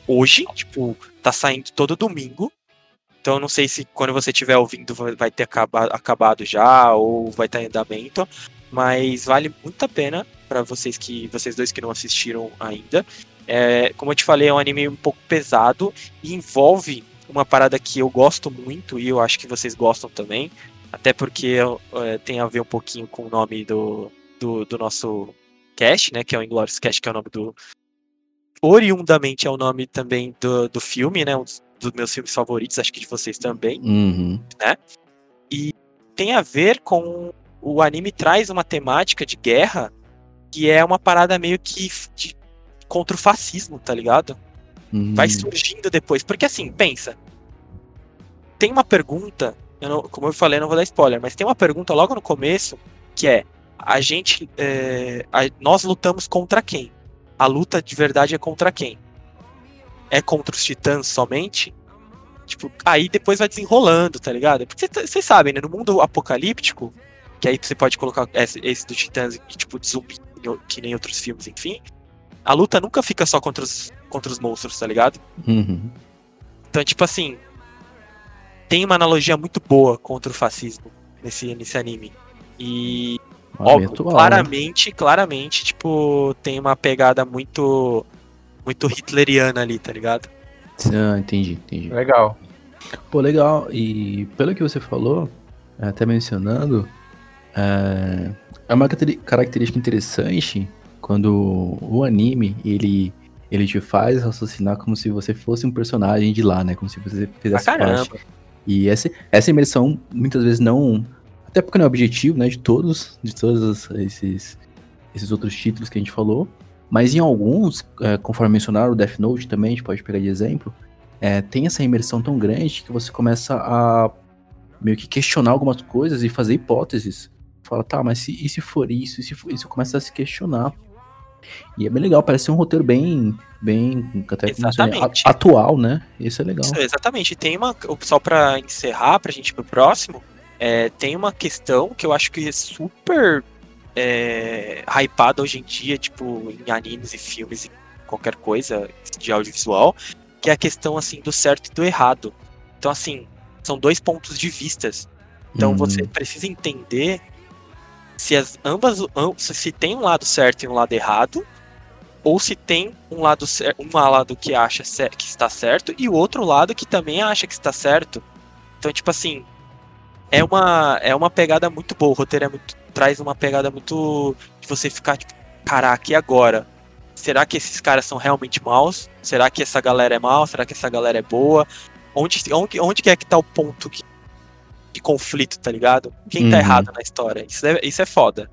Hoje, tipo, tá saindo todo domingo. Então não sei se quando você estiver ouvindo vai ter acabado, acabado já ou vai estar em andamento, mas vale muito a pena para vocês que vocês dois que não assistiram ainda. É, como eu te falei, é um anime um pouco pesado e envolve uma parada que eu gosto muito e eu acho que vocês gostam também, até porque é, tem a ver um pouquinho com o nome do, do, do nosso cast, né, que é o Inglourious Cast, que é o nome do oriundamente é o nome também do, do filme, né, um dos dos meus filmes favoritos, acho que de vocês também, uhum. né? E tem a ver com o anime traz uma temática de guerra que é uma parada meio que de, contra o fascismo, tá ligado? Uhum. Vai surgindo depois, porque assim, pensa. Tem uma pergunta, eu não, como eu falei, eu não vou dar spoiler, mas tem uma pergunta logo no começo que é: a gente, é, a, nós lutamos contra quem? A luta de verdade é contra quem? É contra os titãs somente. Tipo, aí depois vai desenrolando, tá ligado? Porque vocês tá, sabem, né? No mundo apocalíptico, que aí você pode colocar esse, esse do titãs e, tipo, de zumbi que nem outros filmes, enfim, a luta nunca fica só contra os, contra os monstros, tá ligado? Uhum. Então, tipo assim, tem uma analogia muito boa contra o fascismo nesse, nesse anime. E, bem óbvio, né? claramente, claramente, tipo, tem uma pegada muito muito hitleriana ali, tá ligado? Ah, entendi, entendi. Legal. Pô, legal. E pelo que você falou, até mencionando, é, é uma característica interessante quando o anime ele ele te faz raciocinar como se você fosse um personagem de lá, né? Como se você fizesse caramba. parte. E essa, essa imersão muitas vezes não, até porque não é objetivo, né? De todos, de todos esses esses outros títulos que a gente falou, mas em alguns, é, conforme mencionaram o Death Note também, a gente pode pegar de exemplo é, tem essa imersão tão grande que você começa a meio que questionar algumas coisas e fazer hipóteses. Fala, tá, mas se, e se for isso? E se for isso? Começa a se questionar. E é bem legal, parece ser um roteiro bem, bem até Exatamente. atual, né? Isso é legal. Isso, exatamente. Tem uma. Só pra encerrar, pra gente ir pro próximo, é, tem uma questão que eu acho que é super é, hypada hoje em dia, tipo, em animes e filmes e qualquer coisa de audiovisual, que é a questão assim do certo e do errado. Então, assim, são dois pontos de vistas. Então Hum, você precisa entender se as ambas am- se tem um lado certo e um lado errado, ou se tem um lado um lado que acha que está certo e o outro lado que também acha que está certo. Então, tipo assim, é uma é uma pegada muito boa, o roteiro é muito traz uma pegada muito de você ficar tipo, caraca, e agora? Será que esses caras são realmente maus? Será que essa galera é mal? Será que essa galera é boa? Onde onde, onde que é que tá o ponto que- de conflito, tá ligado? Quem tá Uhum. errado na história? Isso é, isso é foda.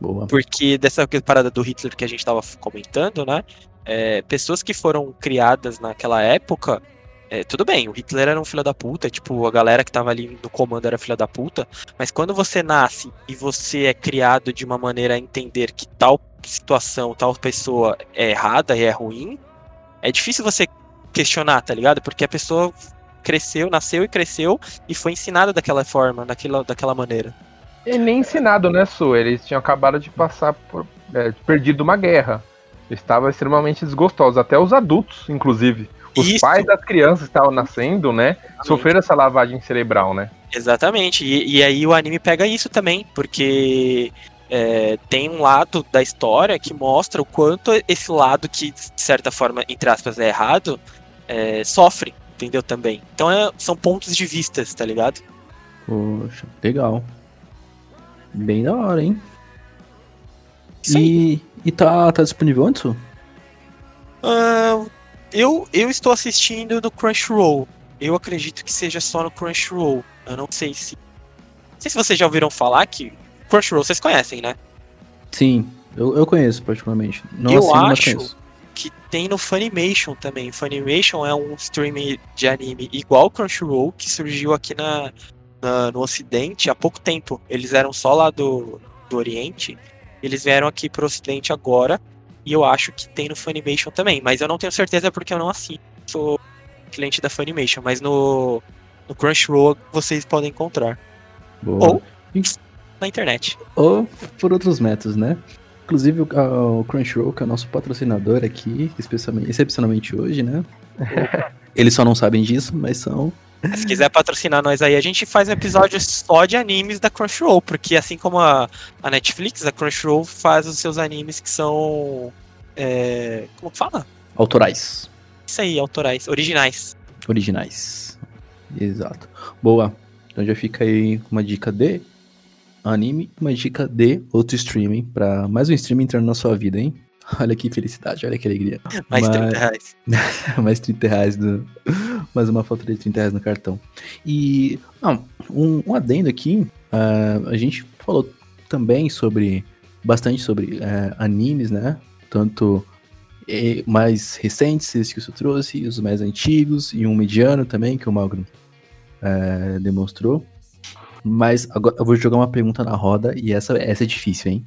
boa. Porque dessa parada do Hitler que a gente tava comentando, né? é, pessoas que foram criadas naquela época. É, tudo bem, o Hitler era um filho da puta, tipo, a galera que tava ali no comando era filha da puta, mas quando você nasce e você é criado de uma maneira a entender que tal situação, tal pessoa é errada e é ruim, é difícil você questionar, tá ligado? Porque a pessoa cresceu, nasceu e cresceu e foi ensinada daquela forma, daquela, daquela maneira. E nem ensinado, né, Su? Eles tinham acabado de passar por. É, perdido uma guerra. Estavam extremamente desgostosos, até os adultos, inclusive. Os Isso. pais das crianças que estavam nascendo, né? Sofreram essa lavagem cerebral, né? Exatamente, e, e aí o anime pega isso também, porque é, tem um lado da história que mostra o quanto esse lado que, de certa forma, entre aspas, é errado, é, sofre, entendeu? Também. Então é- são pontos de vistas, tá ligado? Poxa, legal. Bem da hora, hein? Aí. E, e tá, tá disponível antes? Su? Eu, eu estou assistindo no Crunchyroll. Eu acredito que seja só no Crunchyroll. Eu não sei se. Não sei se vocês já ouviram falar que. Crunchyroll vocês conhecem, né? Sim, eu, eu conheço particularmente. Não Eu assino, acho- que tem no Funimation também. Funimation é um streaming de anime igual o Crunchyroll, que surgiu aqui na, na- no Ocidente há pouco tempo. Eles eram só lá do, do Oriente, eles vieram aqui pro Ocidente agora, e eu acho que tem no Funimation também, mas eu não tenho certeza porque eu não assino. Sou cliente da Funimation, mas no, no Crunchyroll vocês podem encontrar. Boa. Ou na internet. Ou por outros métodos, né? Inclusive o, o Crunchyroll, que é o nosso patrocinador aqui, especialmente, excepcionalmente hoje, né? <laughs> Eles só não sabem disso, mas são. <laughs> Se quiser patrocinar nós aí, a gente faz um episódio só de animes da Crunchyroll, porque assim como a, a Netflix, a Crunchyroll faz os seus animes que são. é, como que fala? autorais. Isso aí, autorais, originais. Originais. Exato. Boa. Então já fica aí uma dica de anime, uma dica de outro streaming, pra mais um streaming entrando na sua vida, hein? <laughs> Olha que felicidade, olha que alegria. Mais Mas- 30 reais. <laughs> mais 30 reais do. <laughs> Mais uma fatura de 30 reais no cartão. E. Um, um adendo aqui. ah, a gente falou também sobre. Bastante sobre eh, animes, né? Tanto eh, mais recentes, esses que você trouxe, os mais antigos, e um mediano também, que o Magro eh, demonstrou. Mas agora eu vou jogar uma pergunta na roda, e essa, essa é difícil, hein?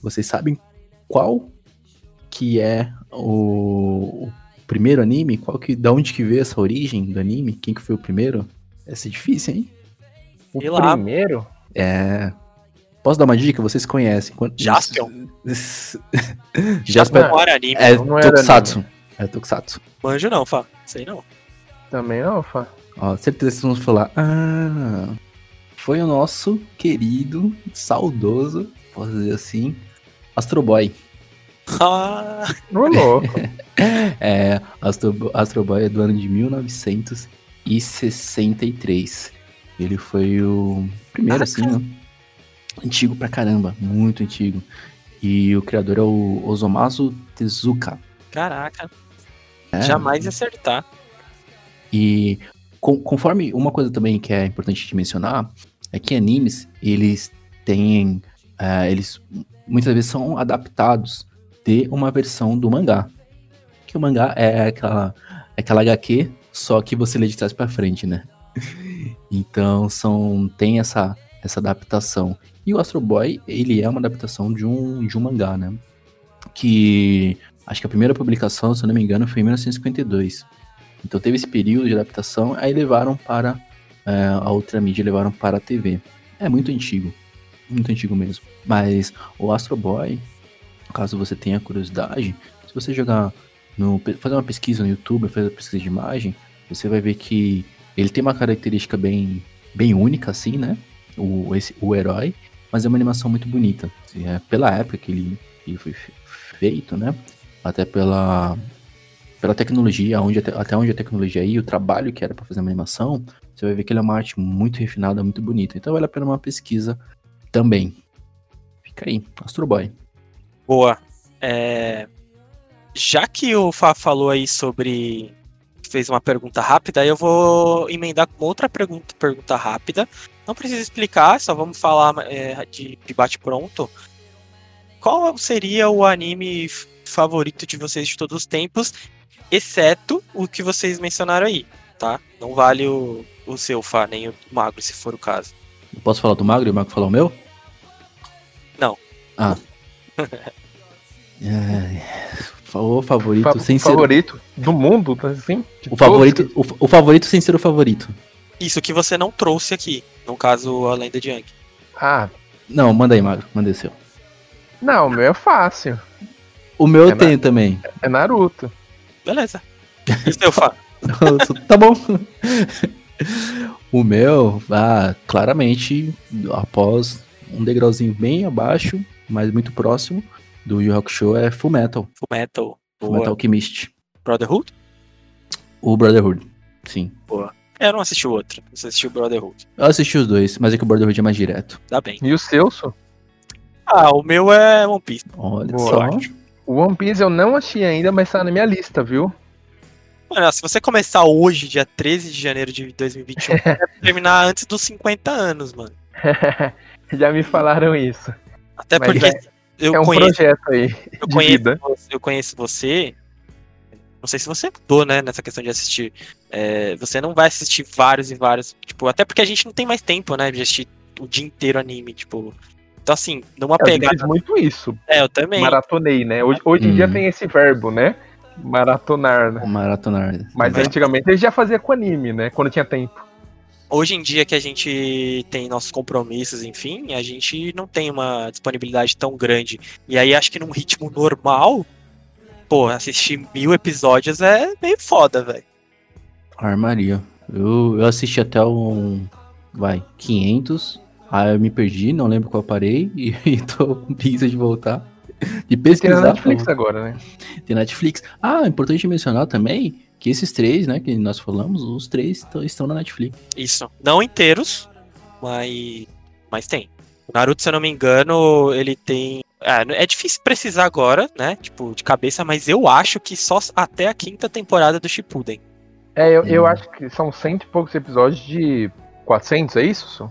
Vocês sabem qual que é o, o primeiro anime? Qual que, da onde que veio essa origem do anime? Quem que foi o primeiro? Essa é difícil, hein? O primeiro, É. Posso dar uma dica? Vocês conhecem. Quando... <laughs> Jaspion? Jaspion Não era anime. é Não Tokusatsu. É Tokusatsu. Manjo não, Fá. Sei não. Também não, Fá. Ó, certeza que vocês vão falar. Ah, foi o nosso querido, saudoso, posso dizer assim, Astro Boy. Ah, Ô, louco. <laughs> É, Astro, Astro Boy é do ano de 1963. Ele foi o primeiro, assim, né? Antigo pra caramba, muito antigo. E o criador é o Ozomasu Tezuka. caraca. É, Jamais ia acertar. E com- conforme uma coisa também que é importante de mencionar é que animes eles têm é, eles muitas vezes são adaptados de uma versão do mangá. Que o mangá é aquela é aquela HQ só que você lê de trás para frente, né? <laughs> Então são tem essa essa adaptação. E o Astro Boy ele é uma adaptação de um de um mangá, né? Que acho que a primeira publicação, se eu não me engano, foi em 1952. Então teve esse período de adaptação, aí levaram para é, a outra mídia, levaram para a TV. É muito antigo, muito antigo mesmo. Mas o Astro Boy, caso você tenha curiosidade, se você jogar no, fazer uma pesquisa no YouTube, fazer uma pesquisa de imagem, você vai ver que ele tem uma característica bem, bem única, assim, né? O, esse, o herói, mas é uma animação muito bonita. Assim, é, pela época que ele, ele foi fe- feito, né? Até pela, pela tecnologia, onde, até, até onde a tecnologia ia, o trabalho que era para fazer uma animação, você vai ver que ele é uma arte muito refinada, muito bonita. Então vale a pena uma pesquisa também. Fica aí, Astro Boy. Boa. É, Já que o Fá falou aí sobre. fez uma pergunta rápida, eu vou emendar com outra pergunta, pergunta rápida. Não precisa explicar, só vamos falar é, de, de bate-pronto. Qual seria o anime favorito de vocês de todos os tempos, exceto o que vocês mencionaram aí, tá? Não vale o, o seu Fá, nem o Magro, se for o caso. Eu posso falar do Magro e o Magro falar o meu? Ah. <laughs> é, o favorito Fa- sem ser. favorito do mundo, tá assim? O favorito, o, o favorito sem ser o favorito. Isso que você não trouxe aqui, no caso, a lenda de Yang. Ah, Não, manda aí, Magro, manda o seu. não, o meu é fácil. O meu É eu tenho também. É Naruto. Beleza. E o seu Fá? <laughs> tá bom. o meu, ah, claramente, após um degrauzinho bem abaixo, mas muito próximo do Yu Hakusho é Full Metal. Full Metal. Full Boa. Metal Alchemist. Brotherhood? O Brotherhood. Sim. É, eu não assisti o outro. Você assistiu o Brotherhood. Eu assisti os dois, mas é que o Brotherhood é mais direto. Dá bem. E o seu, Su? Ah, o meu é One Piece. Olha Boa. só. O One Piece eu não achei ainda, mas tá na minha lista, viu? Mano, se você começar hoje, dia 13 de janeiro de 2021, <laughs> vai terminar antes dos 50 anos, mano. <laughs> Já me falaram isso. Até Mas porque é- eu, é um conheço, projeto aí eu, conheço, vida. você- eu conheço você. Não sei se você mudou, né, nessa questão de assistir. É, você não vai assistir vários e vários. Tipo, até porque a gente não tem mais tempo, né, de assistir o dia inteiro anime, tipo. Então, assim, numa Eu pegada. fiz muito isso. É, eu também. Maratonei, né? Hoje, hoje em dia Hum. tem esse verbo, né? Maratonar, né? Maratonar. Mas Mas- antigamente ele já fazia com anime, né? Quando tinha tempo. Hoje em dia que a gente tem nossos compromissos, enfim, a gente não tem uma disponibilidade tão grande. E aí acho que num ritmo normal, pô, assistir mil episódios é meio foda, velho. Armaria. Eu, eu assisti até um. Vai, 500. Aí eu me perdi, não lembro qual eu parei. <laughs> E, e tô com preguiça de voltar. De Tem na pesquisar. Netflix pô. agora, né? Tem Netflix. Ah, é importante mencionar também que esses três, né, que nós falamos, os três tão- estão na Netflix. Isso. Não inteiros, mas, mas tem. O Naruto, se eu não me engano, ele tem. Ah, é difícil precisar agora, né? Tipo, de cabeça, mas eu acho que só até a quinta temporada do Shippuden. É, eu, eu Hum. acho que são cento e poucos episódios de 400, é isso?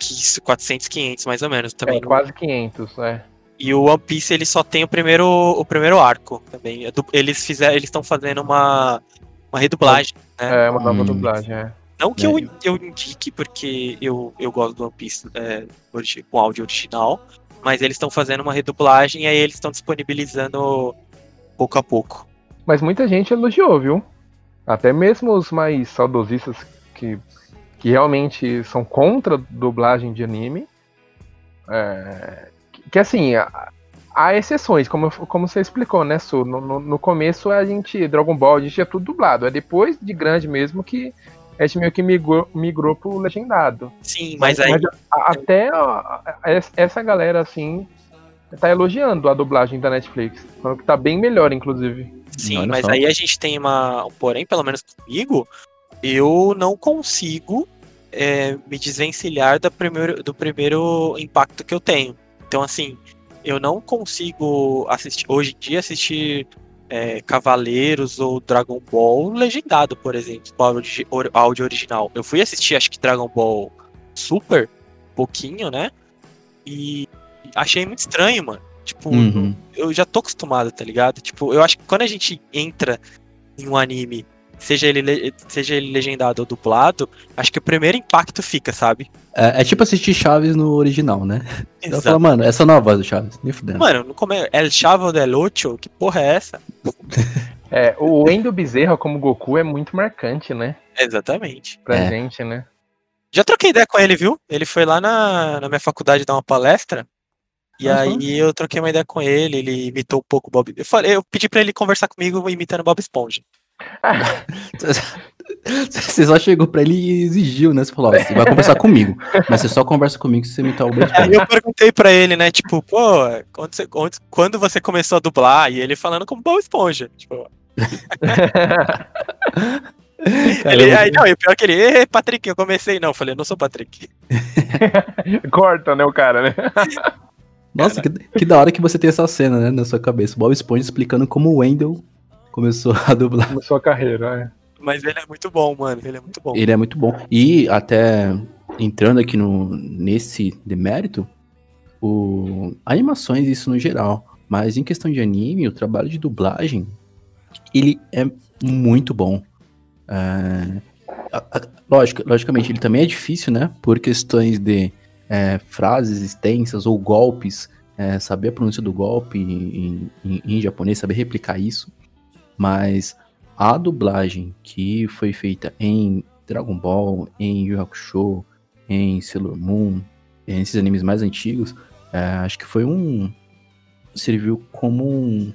Isso, 400, 500 mais ou menos. Também É, não- quase 500, é. E o One Piece ele só tem o primeiro, o primeiro arco também. É Eles fizeram, eles estão fazendo uma, uma redublagem. É uma nova Hum. dublagem, é. Não que É. eu, eu indique, porque eu, eu gosto do One Piece é, com áudio original, mas eles estão fazendo uma redublagem e aí eles estão disponibilizando pouco a pouco. Mas muita gente elogiou, viu? Até mesmo os mais saudosistas que, que realmente são contra dublagem de anime, É, que, que assim, há exceções, como, como você explicou, né, Su? No, no, no, começo a gente, Dragon Ball, a gente tinha tudo dublado. É depois de grande mesmo que a gente meio que migrou, migrou pro legendado. Sim, mas, mas aí. Mas até ó, essa galera, assim, tá elogiando a dublagem da Netflix. Falando que tá bem melhor, inclusive. Sim, Olha mas só. aí a gente tem uma. Porém, pelo menos comigo, eu não consigo é, me desvencilhar do primeiro, do primeiro impacto que eu tenho. Então, assim, eu não consigo assistir hoje em dia assistir é, Cavaleiros ou Dragon Ball legendado, por exemplo, o áudio original. Eu fui assistir, acho que Dragon Ball Super, pouquinho, né? E achei muito estranho, mano. Tipo, uhum. eu já tô acostumado, tá ligado? Tipo, eu acho que quando a gente entra em um anime seja ele, seja ele legendado ou dublado, acho que o primeiro impacto fica, sabe? É, é tipo assistir Chaves no original, né? <laughs> Exato. Eu falo, mano, essa não é a voz do Chaves, nem fudendo. Mano, no come... El Chavo del Ocho, que porra é essa? <laughs> é, o Endo Bezerra como Goku é muito marcante, né? Exatamente. Pra é. gente, né? Já troquei ideia com ele, viu? Ele foi lá na, na minha faculdade dar uma palestra. E uhum. aí eu troquei uma ideia com ele, ele imitou um pouco o Bob. Eu, falei, eu pedi pra ele conversar comigo imitando Bob Esponja. <laughs> Você só chegou pra ele e exigiu, né? Você falou, ó, você vai conversar comigo, mas você só conversa comigo se você imitar o Bob Aí eu perguntei pra ele, né, tipo, pô, quando você, quando você começou a dublar? E ele falando como Bob Esponja, tipo... <laughs> ele, aí, não, e o pior é que ele, Patrick, eu comecei, não, eu falei, eu não sou Patrick. <laughs> Corta, né, o cara, né? Nossa, que, que, da hora que você tem essa cena, né, na sua cabeça. Bob Esponja explicando como o Wendell começou a <laughs> dublar. Começou a carreira, é. Mas ele é muito bom, mano. Ele é muito bom. Ele é muito bom. E até entrando aqui no, nesse demérito, o, animações, isso no geral. Mas em questão de anime, o trabalho de dublagem, ele é muito bom. É, a, a, lógico, logicamente, ele também é difícil, né? Por questões de é, frases extensas ou golpes, é, saber a pronúncia do golpe em, em, em, japonês, saber replicar isso. Mas a dublagem que foi feita em Dragon Ball, em Yu Hakusho, em Sailor Moon, esses animes mais antigos, é, acho que foi um serviu como um,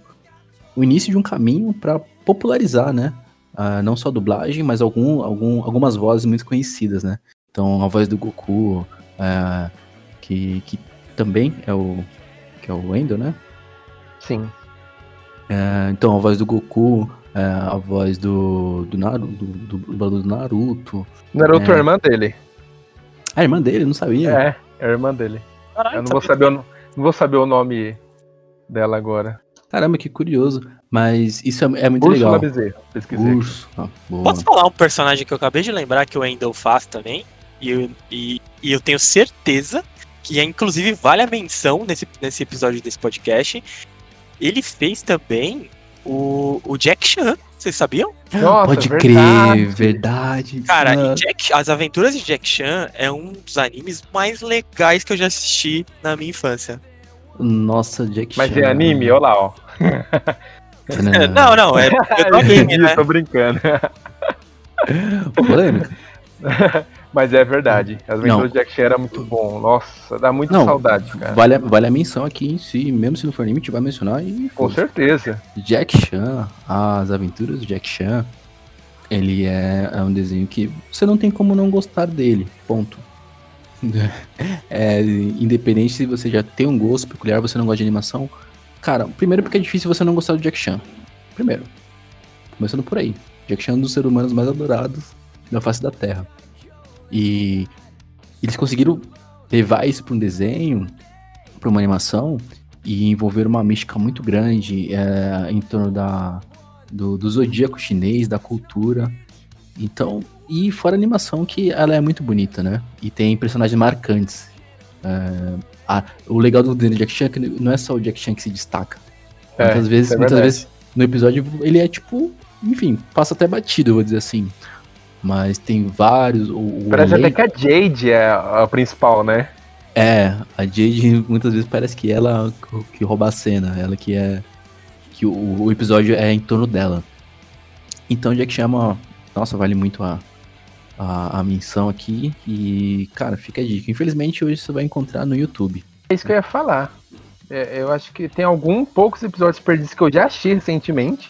o início de um caminho para popularizar, né? Uh, não só a dublagem, mas algum, algum, algumas vozes muito conhecidas, né? Então a voz do Goku, uh, que, que também é o que é o Endo, né? Sim. É, então, a voz do Goku, é, a voz do, do, Naruto, do, do, do Naruto. Naruto é a irmã dele. A irmã dele? Não sabia. É, é a irmã dele. Caralho, Eu não vou, saber o, não vou saber o nome dela agora. Caramba, que curioso. Mas isso é, é muito Urso legal. Bezerra, pesquisei. Urso. Ah, Posso falar um personagem que eu acabei de lembrar que o Wendell faz também? E eu, e, e eu tenho certeza que, inclusive, vale a menção nesse, nesse episódio desse podcast, ele fez também o, o Jack Chan. Vocês sabiam? Nossa, Pode verdade. crer, verdade. Cara, Jack, As Aventuras de Jack Chan é um dos animes mais legais que eu já assisti na minha infância. Nossa, Jack Chan. Mas é anime, olha lá, ó. não, não, é. Eu tô <laughs> anime, né? Tô brincando. Polêmica. <laughs> Mas é verdade. As aventuras de Jack Chan era muito bom. Nossa, dá muita não, saudade, cara. Vale, vale a menção aqui em si, mesmo se não for anime, a gente vai mencionar e. Com certeza. Jack Chan, as aventuras de Jack Chan, ele é, é um desenho que você não tem como não gostar dele. Ponto. <laughs> É, independente se você já tem um gosto peculiar, você não gosta de animação. Cara, primeiro porque é difícil você não gostar do Jack Chan. Primeiro. Começando por aí. Jack Chan é um dos seres humanos mais adorados da face da Terra. E eles conseguiram levar isso para um desenho, para uma animação, e envolver uma mística muito grande é, em torno da, do, do zodíaco chinês, da cultura. Então, e fora a animação que ela é muito bonita, né? E tem personagens marcantes. É, a, o legal do Jack Chan é que não é só o Jack Chan que se destaca. É, muitas vezes, é muitas vezes no episódio ele é tipo, enfim, passa até batido, vou dizer assim. Mas tem vários. O, parece até que a Jade é a principal, né? É, a Jade muitas vezes parece que ela que rouba a cena, ela que é. que o, o episódio é em torno dela. Então Jack chama. Nossa, vale muito a, a, a menção aqui. E, cara, fica a dica. Infelizmente hoje você vai encontrar no YouTube. É isso que eu ia falar. É, eu acho que tem alguns poucos episódios perdidos que eu já achei recentemente.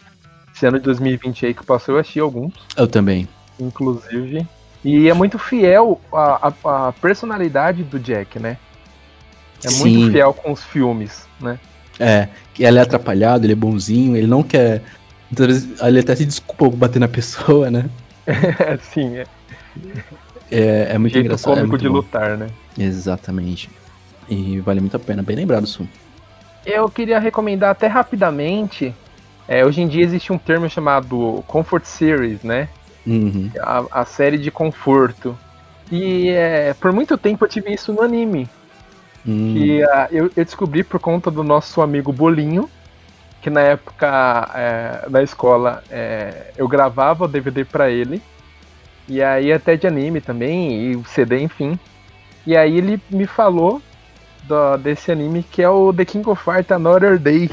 Esse ano de 2020 aí que passou, eu achei alguns. Eu também. Inclusive. E é muito fiel a, a, a personalidade do Jack, né? É Sim. muito fiel com os filmes, né? É, que ele é atrapalhado, ele é bonzinho, ele não quer. Então, ele até se desculpa por bater na pessoa, né? <laughs> Sim, é É, é muito jeito engraçado. é cômico muito de bom. lutar, né? Exatamente. E vale muito a pena, bem lembrado, Su. Eu queria recomendar até rapidamente. é, hoje em dia existe um termo chamado Comfort Series, né? Uhum. A, a série de conforto. E é, por muito tempo eu tive isso no anime. Hum. Que ah, eu, eu descobri por conta do nosso amigo Bolinho, que na época é, da escola é, eu gravava o DVD pra ele. E aí até de anime também, e o CD, enfim. E aí ele me falou do- desse anime que é o The King of Fighters Another Day.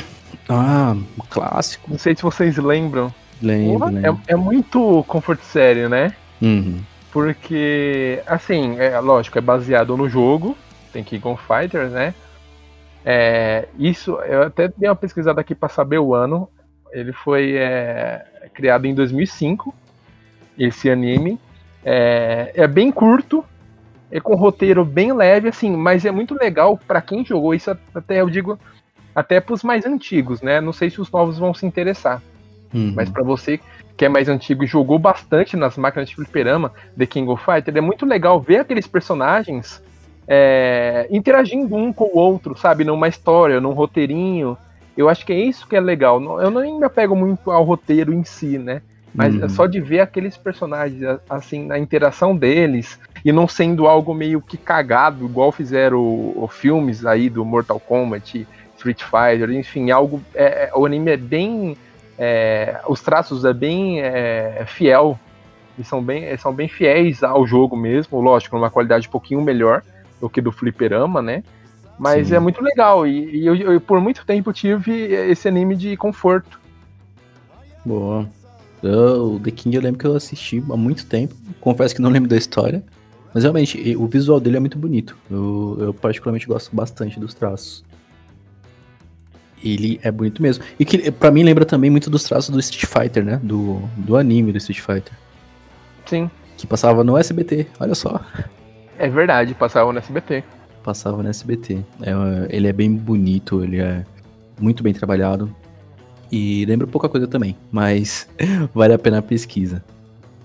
Ah, um clássico. Não sei se vocês lembram. Lembro, é, é muito comfort sério, né? Uhum. Porque, assim, é lógico, é baseado no jogo, tem King of Fighters, né? É, isso, eu até dei uma pesquisada aqui para saber o ano. Ele foi é, criado em 2005, esse anime. É, é bem curto, é com roteiro bem leve, assim, mas é muito legal para quem jogou isso. Até eu digo, até para os mais antigos, né? Não sei se os novos vão se interessar. Uhum. Mas pra você que é mais antigo e jogou bastante nas máquinas de fliperama, The King of Fighters, é muito legal ver aqueles personagens é, interagindo um com o outro, sabe? Numa história, num roteirinho. Eu acho que é isso que é legal. Não- Eu nem me apego muito ao roteiro em si, né? Mas Uhum. é só de ver aqueles personagens, assim, na interação deles, e não sendo algo meio que cagado, igual fizeram o- os filmes aí do Mortal Kombat, Street Fighter, enfim, algo. é- é- o anime é bem. É, os traços é bem é, fiel. E são bem, são bem fiéis ao jogo mesmo, lógico, numa qualidade um pouquinho melhor do que do fliperama, né? Mas Sim. é muito legal. E, e eu, eu, por muito tempo tive esse anime de conforto. Boa. Eu, o The King eu lembro que eu assisti há muito tempo. Confesso que não lembro da história. Mas realmente, o visual dele é muito bonito. Eu, eu particularmente gosto bastante dos traços. Ele é bonito mesmo. E que pra mim lembra também muito dos traços do Street Fighter, né? Do, do anime do Street Fighter. Sim, Que passava no SBT, olha só. é verdade, passava no SBT. Passava no SBT. É, ele é bem bonito, ele é muito bem trabalhado. E lembra pouca coisa também, mas <laughs> vale a pena a pesquisa.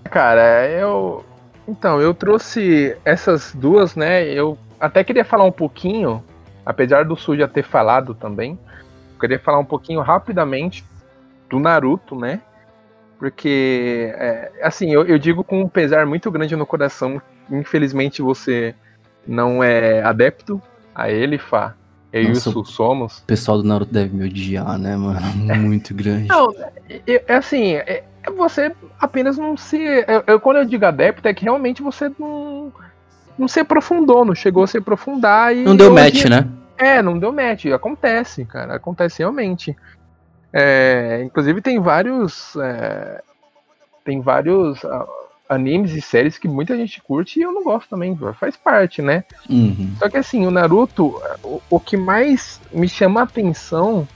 Cara, eu. Então, eu trouxe essas duas, né? Eu até queria falar um pouquinho, apesar do Su já ter falado também. Queria falar um pouquinho rapidamente do Naruto, né? Porque, é, assim, eu, eu digo com um pesar muito grande no coração. Infelizmente você não é adepto a ele, Fá. Eu e o Nossa. Su somos. O pessoal do Naruto deve me odiar, né, mano? <laughs> Muito grande. Não, é, é assim, é, é você apenas não se. Eu, eu- quando eu digo adepto, é que realmente você não, não se aprofundou, não chegou a se aprofundar e. Não deu hoje- match, né? É, não deu match. Acontece, cara. Acontece realmente. É, inclusive tem vários. é, tem vários ah, animes e séries que muita gente curte e eu não gosto também. Faz parte, né? Uhum. Só que assim, o Naruto, o, o que mais me chama a atenção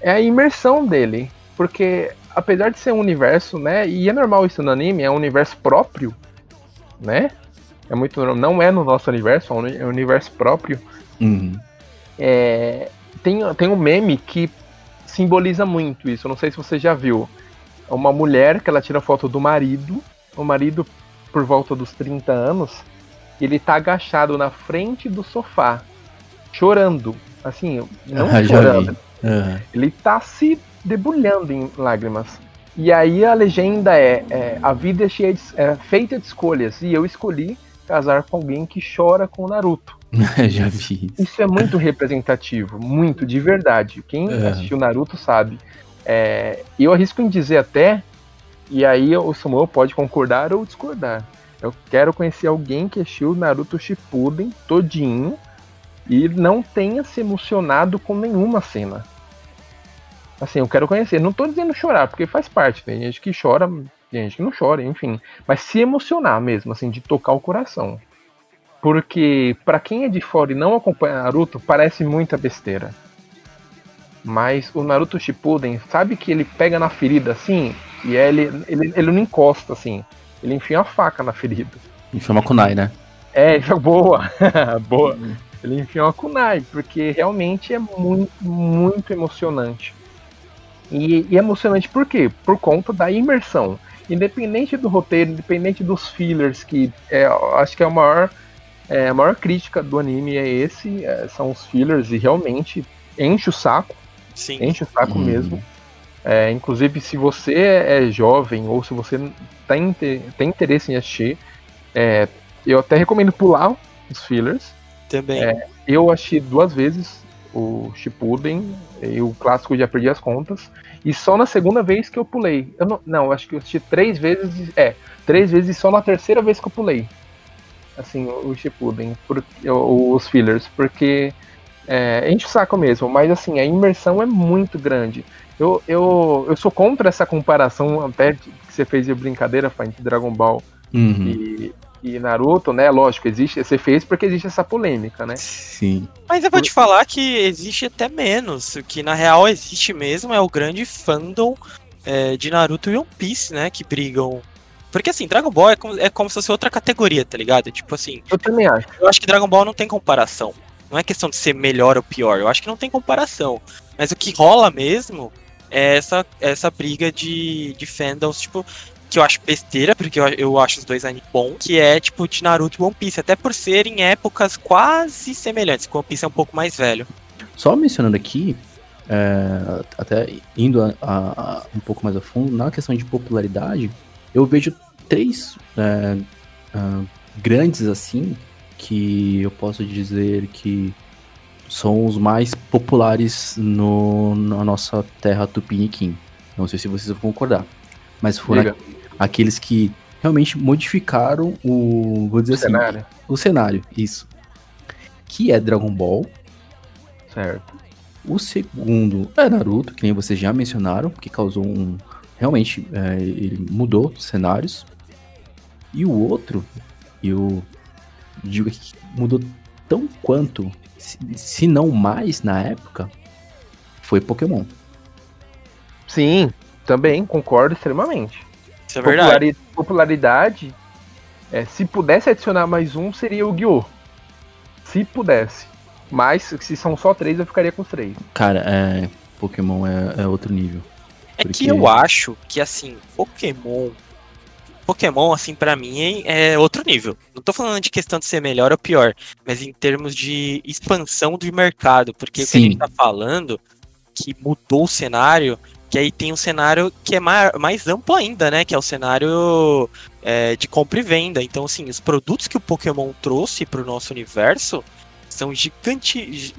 é a imersão dele. Porque apesar de ser um universo, né? E é normal isso no anime, é um universo próprio, né? É muito não é no nosso universo, é um é um universo próprio. Uhum. É, tem, tem um meme que simboliza muito isso. Eu não sei se você já viu. É uma mulher que ela tira foto do marido. O marido, por volta dos 30 anos, ele tá agachado na frente do sofá, chorando. Assim, não Ah, chorando. Aham. Ele tá se debulhando em lágrimas. E aí a legenda é, é, a vida é, cheia de, é feita de escolhas e eu escolhi casar com alguém que chora com o Naruto. <laughs> já vi. Isso é muito representativo, muito, de verdade. Quem É. assistiu Naruto sabe. É, eu arrisco em dizer até, e aí o Samuel pode concordar ou discordar. Eu quero conhecer alguém que assistiu Naruto Shippuden todinho e não tenha se emocionado com nenhuma cena. Assim, eu quero conhecer. Não tô dizendo chorar, porque faz parte. Tem gente que chora, tem gente que não chora, enfim. Mas se emocionar mesmo, assim, de tocar o coração. Porque para quem é de fora e não acompanha Naruto, parece muita besteira. Mas o Naruto Shippuden, sabe que ele pega na ferida assim, e ele, ele, ele não encosta assim. Ele enfia a faca na ferida. Enfia uma kunai, né? É, <laughs> boa. <laughs> boa. Ele enfia uma kunai, porque realmente é muito, muito emocionante. E, e emocionante por quê? Por conta da imersão. Independente do roteiro, independente dos fillers, que é, acho que é a maior, é, a maior crítica do anime é esse, é, são os fillers, e realmente enche o saco. Sim. Enche o saco Hum. mesmo. É, inclusive, se você é jovem ou se você tem, tem interesse em assistir, é, eu até recomendo pular os fillers. Também. Eu assisti duas vezes o Shippuden e o clássico já perdi as contas. E só na segunda vez que eu pulei. Eu não, não, eu acho que eu assisti três vezes. É, três vezes e só na terceira vez que eu pulei. Assim, o Shippuden, por, os fillers, porque é, enche o saco mesmo. Mas assim, a imersão é muito grande. Eu, eu, eu sou contra essa comparação até que você fez de brincadeira, entre Dragon Ball Uhum. e, e Naruto, né? Lógico, existe, você fez porque existe essa polêmica, né? Sim. Mas eu vou te falar que existe até menos. O que na real existe mesmo é o grande fandom é, de Naruto e One Piece, né? Que brigam. Porque assim, Dragon Ball é como, é como se fosse outra categoria, tá ligado? Tipo assim, Eu também acho. eu acho que Dragon Ball não tem comparação. Não é questão de ser melhor ou pior, eu acho que não tem comparação. Mas o que rola mesmo é essa, essa briga de, de fandoms, tipo, que eu acho besteira, porque eu, eu acho os dois animes bons, que é tipo de Naruto e One Piece, até por serem épocas quase semelhantes, que o One Piece é um pouco mais velho. Só mencionando aqui, é, até indo a- a- a- um pouco mais a fundo, na questão de popularidade, eu vejo três é, ah, grandes assim, que eu posso dizer que são os mais populares no, na nossa terra tupiniquim. Não sei se vocês vão concordar, mas foram aqueles que realmente modificaram o, vou dizer O assim, cenário. o cenário, isso. Que é Dragon Ball, Certo. o segundo é Naruto, que nem vocês já mencionaram, que causou um. Realmente, é, ele mudou os cenários. E o outro, eu digo que mudou tão quanto, se, se não mais na época, foi Pokémon. Sim, também concordo extremamente. Isso é verdade. Populari- popularidade, é, se pudesse adicionar mais um, seria o Guiô. Se pudesse. Mas se são só três, eu ficaria com os três. Cara, é, Pokémon é, é outro nível. É Porque- que eu acho que, assim, Pokémon. Pokémon, assim, pra mim é outro nível. Não tô falando de questão de ser melhor ou pior, mas em termos de expansão do mercado. Porque o que a Sim. gente tá falando, que mudou o cenário, que aí tem um cenário que é mais, mais amplo ainda, né? Que é o cenário é, de compra e venda. Então, assim, os produtos que o Pokémon trouxe pro nosso universo são gigantes.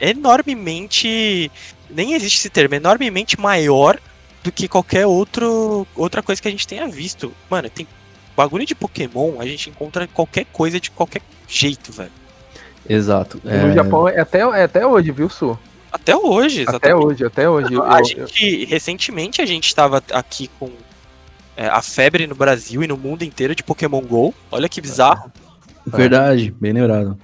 Enormemente. Nem existe esse termo, enormemente maior do que qualquer outro, outra coisa que a gente tenha visto. Mano, tem bagulho de Pokémon, a gente encontra qualquer coisa de qualquer jeito, velho. Exato. No é, Japão é até, é até hoje, viu, Su? Até hoje, Até exatamente. hoje, até hoje. Eu- a eu- gente, recentemente a gente tava aqui com é, a febre no Brasil e no mundo inteiro de Pokémon GO. Olha que bizarro. Verdade, bem lembrado.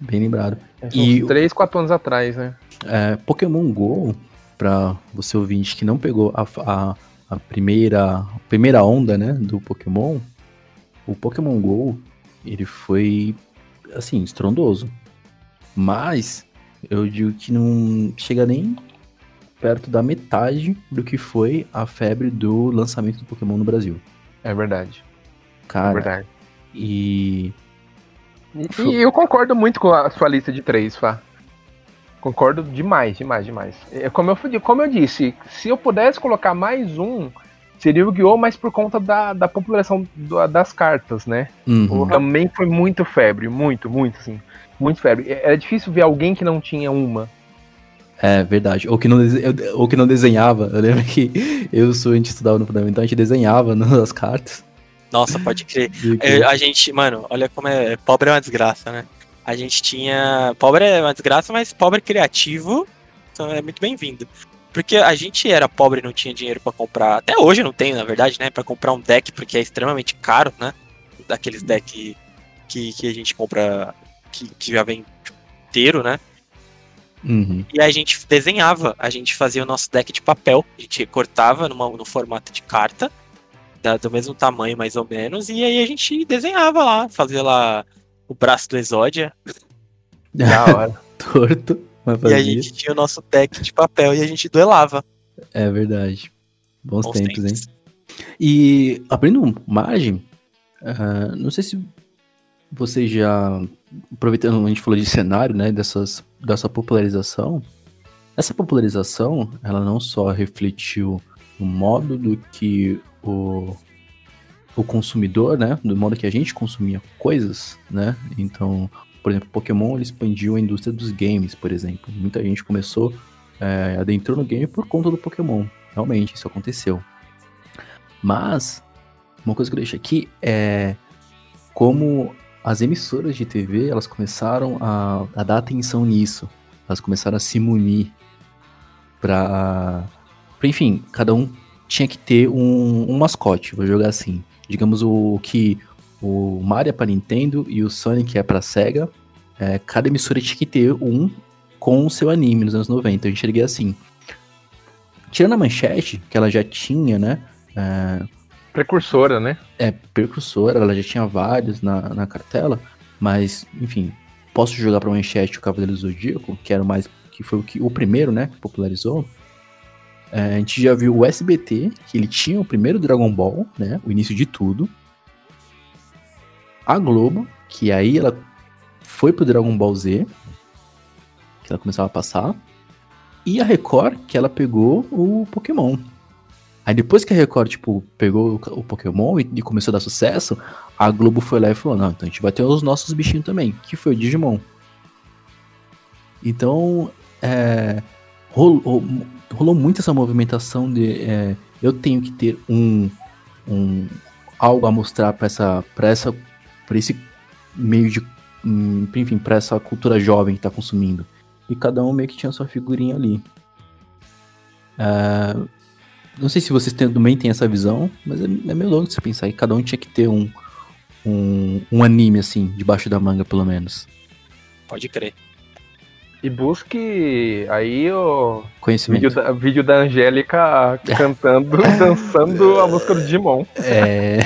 Bem lembrado. É, e- uns três, quatro anos atrás, né? É, Pokémon GO, pra você ouvinte que não pegou a, a, a primeira, a primeira onda, né, do Pokémon, o Pokémon GO, ele foi, assim, estrondoso. Mas, eu digo que não chega nem perto da metade do que foi a febre do lançamento do Pokémon no Brasil. É verdade. É Cara, verdade. e... E, e eu concordo muito com a sua lista de três, Fá. Concordo demais, demais, demais. É, como, eu, como eu disse, se eu pudesse colocar mais um, seria o Guiô, mas por conta da, da população das cartas, né? Uhum. Também foi muito febre, muito, muito, assim. Muito febre. É- Era difícil ver alguém que não tinha uma. É verdade. Ou que, não ou que não desenhava. Eu lembro que eu sou, a gente estudava no fundamental, a gente desenhava <laughs> nas cartas. Nossa, pode crer. É, a gente, mano, olha como é. Pobre é uma desgraça, né? A gente tinha. Pobre é uma desgraça, mas pobre criativo então é muito bem-vindo. Porque a gente era pobre e não tinha dinheiro pra comprar. Até hoje não tenho, na verdade, né? Pra comprar um deck, porque é extremamente caro, né? Daqueles deck que, que a gente compra, que, que já vem inteiro, né? Uhum. E a gente desenhava, a gente fazia o nosso deck de papel, a gente cortava numa, no formato de carta, da- do mesmo tamanho mais ou menos, e aí a gente desenhava lá, fazia lá o braço do Exódia, Da <laughs> hora. Torto, mas e a gente tinha o nosso deck de papel e a gente duelava. É verdade. Bons, Bons tempos, hein? tempos. E abrindo margem, ah, não sei se você já. Aproveitando, a gente falou de cenário, né? Dessas, dessa popularização. Essa popularização, ela não só refletiu no modo do que o, o consumidor, né? Do modo que a gente consumia coisas, né? Então, por exemplo, Pokémon expandiu a indústria dos games, por exemplo. Muita gente começou, é, adentrou no game por conta do Pokémon. Realmente, isso aconteceu. Mas, uma coisa que eu deixo aqui é como as emissoras de TV, elas começaram a, a dar atenção nisso. Elas começaram a se munir pra, Enfim, cada um tinha que ter um, um mascote, vou jogar assim. Digamos o que o Mario é pra Nintendo e o Sonic é pra Sega. É, cada emissora tinha que ter um com o seu anime nos anos 90. Eu enxerguei assim. Tirando a manchete, que ela já tinha, né? É, Precursora, né? é precursora, ela já tinha vários na, na cartela, mas, enfim, posso jogar pra manchete o Cavaleiro do Zodíaco, que era o mais. que foi o, que, o primeiro, né? Que popularizou. É, a gente já viu o SBT, que ele tinha o primeiro Dragon Ball, né? O início de tudo. A Globo, que aí ela foi pro Dragon Ball Z, que ela começava a passar. E a Record, que ela pegou o Pokémon. Aí depois que a Record, tipo, pegou o, Pokémon e começou a dar sucesso, a Globo foi lá e falou, não, então a gente vai ter os nossos bichinhos também, que foi o Digimon. Então, é, rolou, rolou muito essa movimentação de é, eu tenho que ter um, um algo a mostrar para essa, pra essa, pra esse meio de, hum, enfim, para essa cultura jovem que tá consumindo. E cada um meio que tinha sua figurinha ali. É, não sei se vocês também têm essa visão, mas é, é meio louco você pensar que cada um tinha que ter um, um, um anime, assim, debaixo da manga, pelo menos. Pode crer. E busque aí o Conhecimento. vídeo da, vídeo da Angélica cantando, <laughs> dançando a música do Digimon. É,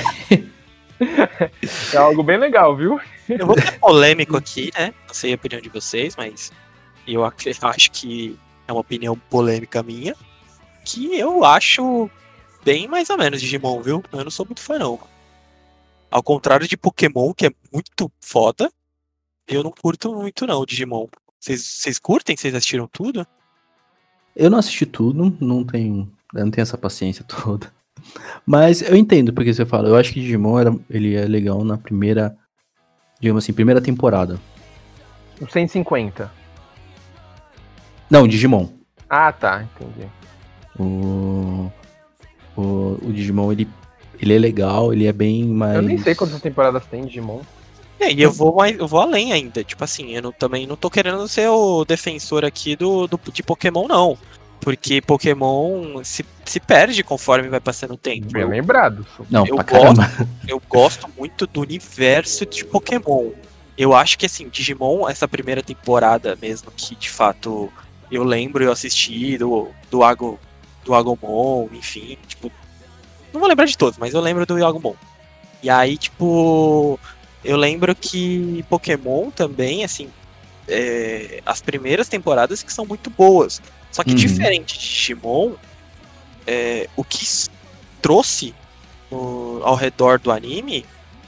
<laughs> É algo bem legal, viu? Eu vou ser polêmico aqui, né? Não sei a opinião de vocês, mas eu ac- acho que é uma opinião polêmica minha. Que eu acho bem mais ou menos Digimon, viu? Eu não sou muito fã, não. Ao contrário de Pokémon, que é muito foda, eu não curto muito, não, Digimon. Vocês curtem? Vocês assistiram tudo? eu não assisti tudo, não tenho, eu não tenho essa paciência <laughs> toda. Mas eu entendo porque você fala. Eu acho que Digimon era, ele é legal na primeira, digamos assim, primeira temporada. O 150. Não, Digimon. Ah, tá, entendi. O, o, o Digimon, ele, ele é legal, ele é bem mais... Eu nem sei quantas temporadas tem Digimon. É, e eu vou mais, eu vou além ainda. Tipo assim, eu não- também não tô querendo ser o defensor aqui do, do de Pokémon, não. Porque Pokémon se, se perde conforme vai passando o tempo. Bem Eu, lembrado. Não, eu pra gosto. eu gosto muito do universo de Pokémon. Eu acho que assim, Digimon, essa primeira temporada mesmo, que de fato eu lembro, eu assisti do, do, Ago, do Agumon, enfim, tipo. Não vou lembrar de todos, mas eu lembro do Agumon. E aí, tipo. Eu lembro que Pokémon também, assim. é, as primeiras temporadas que são muito boas. Só que Uhum. diferente de Digimon, é, o que trouxe no- ao redor do anime,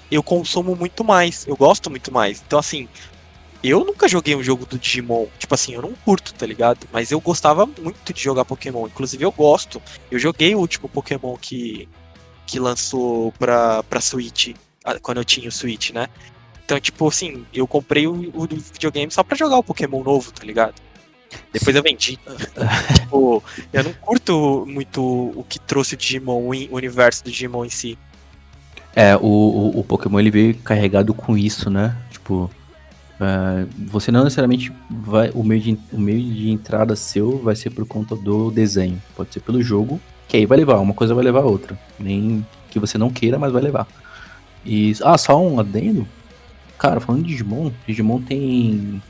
eu consumo muito mais, eu gosto muito mais. Então, assim, eu nunca joguei um jogo do Digimon, tipo assim, eu não curto, tá ligado? Mas eu gostava muito de jogar Pokémon, inclusive eu gosto. Eu joguei o último Pokémon que, que lançou pra, pra Switch, quando eu tinha o Switch, né? Então, tipo assim, eu comprei o, o videogame só pra jogar o Pokémon novo, tá ligado? Depois eu vendi. <laughs> tipo, eu não curto muito o que trouxe o Digimon, o universo do Digimon em si. É, o, o, o Pokémon ele veio carregado com isso, né? Tipo, é, você não necessariamente vai. O meio, de, o meio de entrada seu vai ser por conta do desenho. Pode ser pelo jogo, que aí vai levar, uma coisa vai levar a outra. Nem que você não queira, mas vai levar. E. Ah, só um adendo. Cara, falando de Digimon, Digimon tem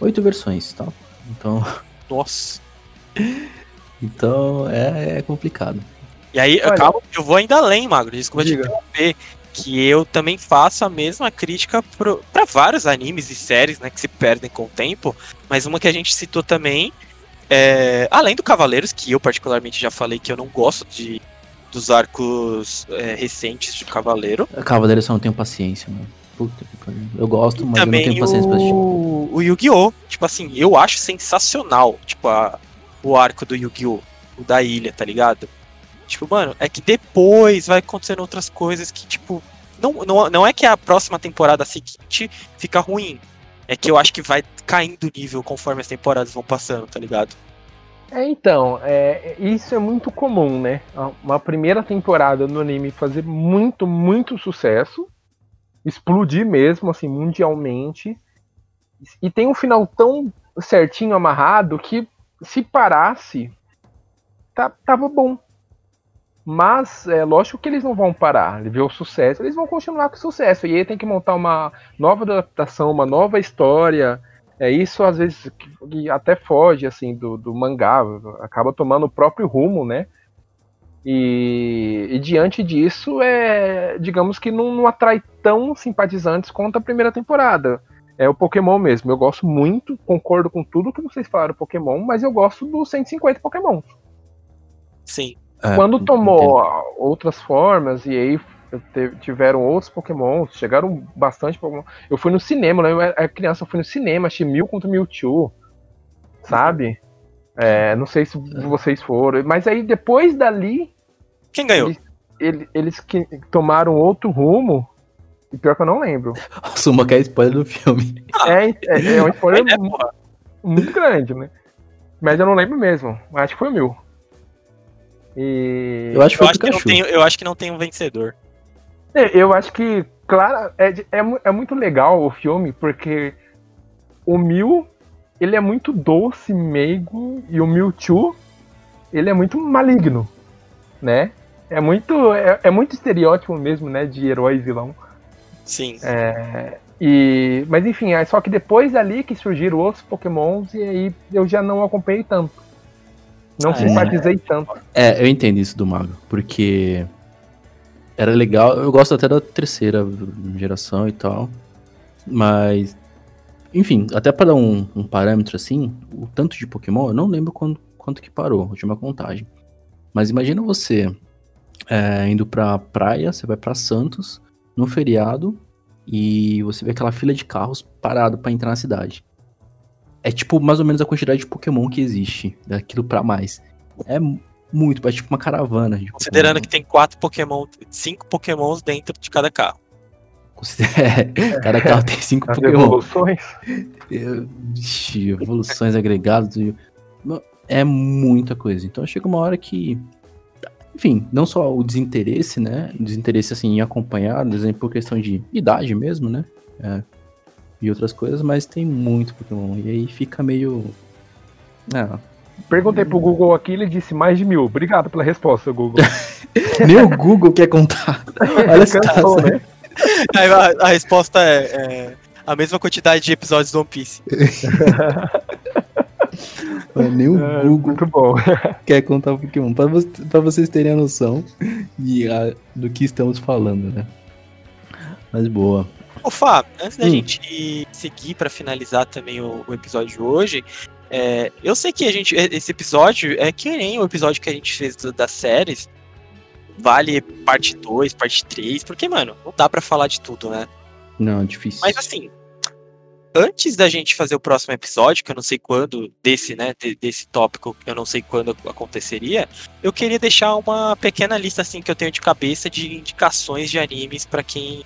oito versões, tá? Então. <laughs> Nossa. então é, é complicado. E aí, Olha, calma, eu vou ainda além, Magro. Desculpa te Diga. interromper. Que eu também faço a mesma crítica pro, pra vários animes e séries, né? Que se perdem com o tempo. Mas uma que a gente citou também. É, além do Cavaleiros, que eu particularmente já falei que eu não gosto de dos arcos é, recentes de Cavaleiro. Cavaleiros eu não tenho paciência, mano. Puta que pariu. Eu gosto, mas eu não também tenho paciência pra assistir. o, o Yu-Gi-Oh! Tipo assim, eu acho sensacional, tipo, a, o arco do Yu-Gi-Oh! O da ilha, tá ligado? Tipo, mano, é que depois vai acontecendo outras coisas que, tipo, não, não, não é que a próxima temporada seguinte fica ruim. É que eu acho que vai caindo o nível conforme as temporadas vão passando, tá ligado? É, então, é, isso é muito comum, né? Uma primeira temporada no anime fazer muito, muito sucesso, explodir mesmo, assim, mundialmente, e tem um final tão certinho, amarrado, que se parasse, tá, tava bom. Mas é lógico que eles não vão parar. Ele vê o sucesso, eles vão continuar com o sucesso. E aí tem que montar uma nova adaptação, uma nova história. É isso às vezes que, que até foge assim do, do mangá, acaba tomando o próprio rumo, né? E, e diante disso, é, digamos que não, não atrai tão simpatizantes quanto a primeira temporada. É o Pokémon mesmo. Eu gosto muito, concordo com tudo que vocês falaram Pokémon, mas eu gosto dos 150 Pokémon. Sim. É, Quando tomou entendo. outras formas e aí tiveram outros Pokémon, chegaram bastante Pokémon. Eu fui no cinema, né? eu era criança, eu fui no cinema, achei Mil contra Mewtwo, sabe? É, não sei se vocês foram, mas aí depois dali Quem ganhou? Ele- ele- eles que tomaram outro rumo. E pior que eu não lembro. <laughs> Nossa, uma que é spoiler do filme. É, é, é um spoiler É, porra. muito grande, né? Mas eu não lembro mesmo. Acho que foi o mil. E. Eu acho que Eu acho, que não tem, eu acho que não tem um vencedor. É, Eu acho que, claro, é, é, é muito legal o filme, porque o Mil, ele é muito doce, meigo, e o Mewtwo, ele é muito maligno, né? É muito, é, é muito estereótipo mesmo, né, de herói e vilão. Sim. É, e, mas enfim, é só que depois dali que surgiram outros pokémons, e aí eu já não acompanhei tanto. Não Ah, é? simpatizei tanto. É, eu entendo isso do Mago, porque era legal. Eu gosto até da terceira geração e tal. Mas, enfim, até para dar um, um parâmetro assim, o tanto de Pokémon, eu não lembro quando, quanto que parou, a última contagem. Mas imagina você é, indo pra praia, você vai pra Santos, no feriado, e você vê aquela fila de carros parado pra entrar na cidade. É tipo mais ou menos a quantidade de Pokémon que existe, daquilo pra mais. É muito, é tipo uma caravana. de Considerando Pokémon. que tem quatro Pokémon, cinco Pokémons dentro de cada carro. <laughs> É, cada carro tem cinco As Pokémon. evoluções. Eu- Ixi, evoluções agregadas. Não, É muita coisa. Então chega uma hora que. Enfim, não só o desinteresse, né? O desinteresse assim, em acompanhar, por exemplo, por questão de idade mesmo, né? É, e outras coisas, mas tem muito Pokémon. E aí fica meio. Ah, Perguntei pro Google aqui, ele disse mais de mil. Obrigado pela resposta, Google. <laughs> nem o Google quer contar. Olha essa Cansou, né? <laughs> Aí a, a resposta é, é a mesma quantidade de episódios do One Piece. <laughs> Nem o É, Google muito bom. quer contar Pokémon. Pra, vo- pra vocês terem a noção de, a- do que estamos falando, né? Mas boa. Ô Fá, antes da Hum. gente seguir pra finalizar também o, o episódio de hoje, é, eu sei que a gente esse episódio é que nem o episódio que a gente fez do- das séries. Vale parte 2, parte 3, porque, mano, não dá pra falar de tudo, né? Não, difícil. Mas assim, antes da gente fazer o próximo episódio, que eu não sei quando, desse, né, de- desse tópico, eu não sei quando aconteceria, eu queria deixar uma pequena lista, assim, que eu tenho de cabeça de indicações de animes pra quem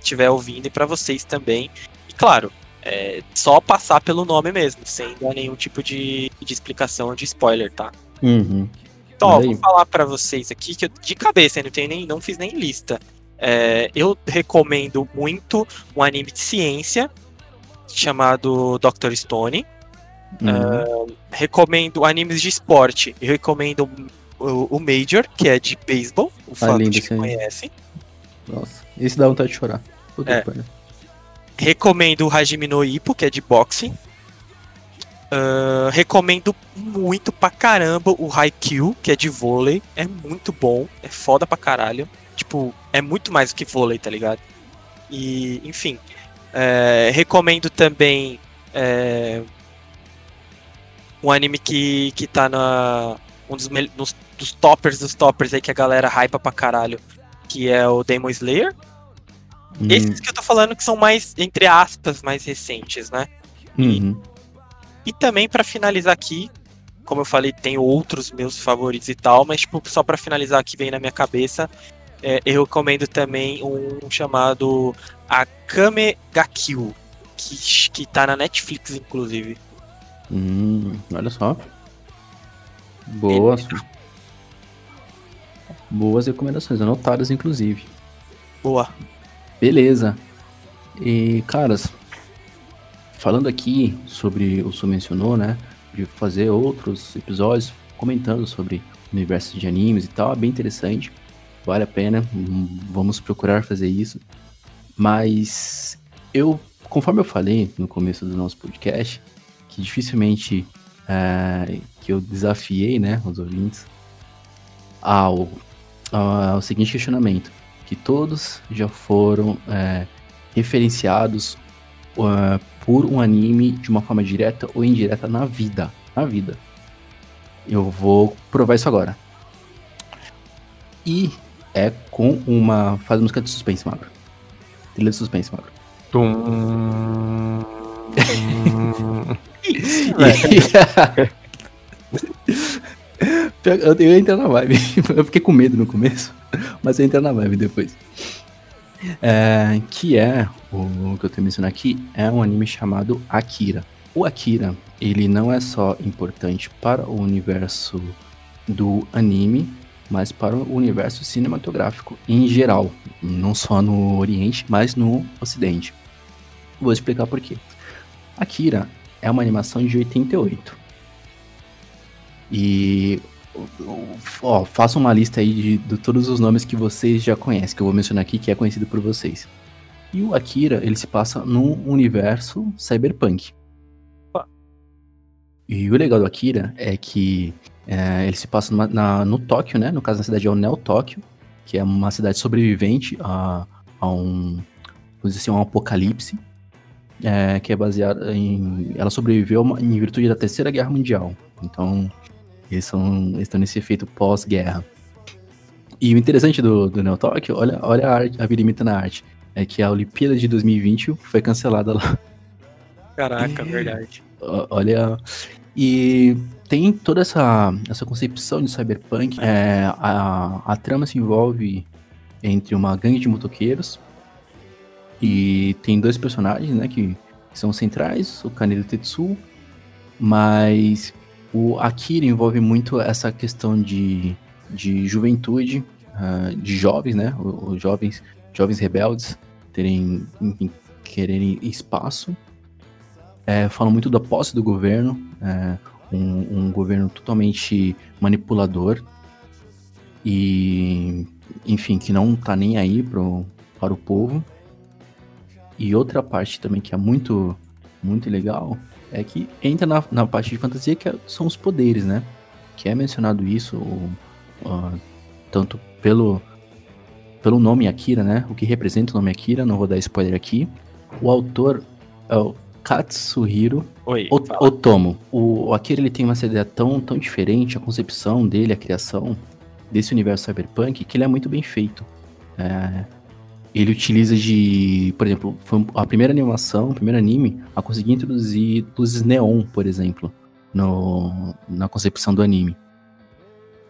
estiver ouvindo e pra vocês também. E claro, é só passar pelo nome mesmo, sem dar nenhum tipo de, de explicação de spoiler, tá? Uhum. Então, ó, vou falar pra vocês aqui que eu, de cabeça, não, tenho nem, não fiz nem lista. É, eu recomendo muito um anime de ciência chamado Dr. Stone. Uhum. Recomendo animes de esporte. Eu recomendo o, o Major, que é de beisebol. O fã lindo que conhece. Nossa, esse dá vontade de chorar. Puta É. pariu. Recomendo o Hajime no Ippo, que é de boxing. Uh, recomendo muito pra caramba o Haikyuu, que é de vôlei. É muito bom, é foda pra caralho. Tipo, é muito mais do que vôlei, tá ligado? E, enfim. É, recomendo também é, um anime que, que tá na. Um dos, nos, dos toppers dos toppers aí que a galera hypa pra caralho. Que é o Demon Slayer. Hum. Esses que eu tô falando que são mais, entre aspas, mais recentes, né? Uhum. E, e também para finalizar aqui, como eu falei, tem outros meus favoritos e tal, mas tipo, só para finalizar aqui vem na minha cabeça, é, eu recomendo também um chamado Akame ga Kill, que, que tá na Netflix, inclusive. Hum, olha só. Boas. Ele... Boas recomendações, anotadas, inclusive. Boa. Beleza. E, caras, falando aqui sobre o que mencionou, né? De fazer outros episódios comentando sobre o universo de animes e tal, é bem interessante. Vale a pena, vamos procurar fazer isso. Mas eu, conforme eu falei no começo do nosso podcast, que dificilmente é, que eu desafiei, né, os ouvintes, ao, ao seguinte questionamento que todos já foram é, referenciados uh, por um anime de uma forma direta ou indireta na vida. Na vida. Eu vou provar isso agora. E é com uma. Faz música de suspense, Magro. Trilha de suspense, Magro. Tum. <laughs> eu, eu entro na vibe. <laughs> Eu fiquei com medo no começo. <laughs> Mas eu entro na vibe depois. É, que é, o que eu tenho mencionado aqui, é um anime chamado Akira. O Akira, ele não é só importante para o universo do anime, mas para o universo cinematográfico em geral, não só no Oriente, mas no Ocidente. Vou explicar por quê. Akira é uma animação de 88. E ó, faça uma lista aí de, de, todos os nomes que vocês já conhecem, que eu vou mencionar aqui, que é conhecido por vocês. E o Akira, ele se passa num universo cyberpunk. E o legal do Akira é que é, ele se passa numa, na, no Tóquio, né? No caso, na cidade é o Neo Tóquio, que é uma cidade sobrevivente a, a um, vamos dizer assim, um apocalipse, é, que é baseada em... Ela sobreviveu em virtude da Terceira Guerra Mundial. Então, eles, são, eles estão nesse efeito pós-guerra. E o interessante do, do Neo Tokyo, olha, olha a, arte, a virimita na arte, é que a Olimpíada de 2020 foi cancelada lá. Caraca, verdade. Olha. E tem toda essa, essa concepção de cyberpunk. É, a, a trama se envolve entre uma gangue de motoqueiros. E tem dois personagens, né, que, que são centrais, o Kaneda Tetsu. Mas o Akira envolve muito essa questão de, de juventude, uh, de jovens, né? Os jovens, jovens rebeldes terem, enfim, quererem espaço. É, falam muito da posse do governo, é, um, um, governo totalmente manipulador e, enfim, que não tá nem aí pro, para o povo. E outra parte também que é muito, muito legal é que entra na, na parte de fantasia que é, são os poderes, né? Que é mencionado isso, tanto pelo, pelo nome Akira, né? O que representa o nome Akira, não vou dar spoiler aqui. O autor é o Katsuhiro Oi, Otomo. O, o Akira ele tem uma ideia tão, tão diferente, a concepção dele, a criação desse universo cyberpunk, que ele é muito bem feito. É, ele utiliza de, por exemplo, foi a primeira animação, o primeiro anime a conseguir introduzir luzes neon, por exemplo, no, na concepção do anime.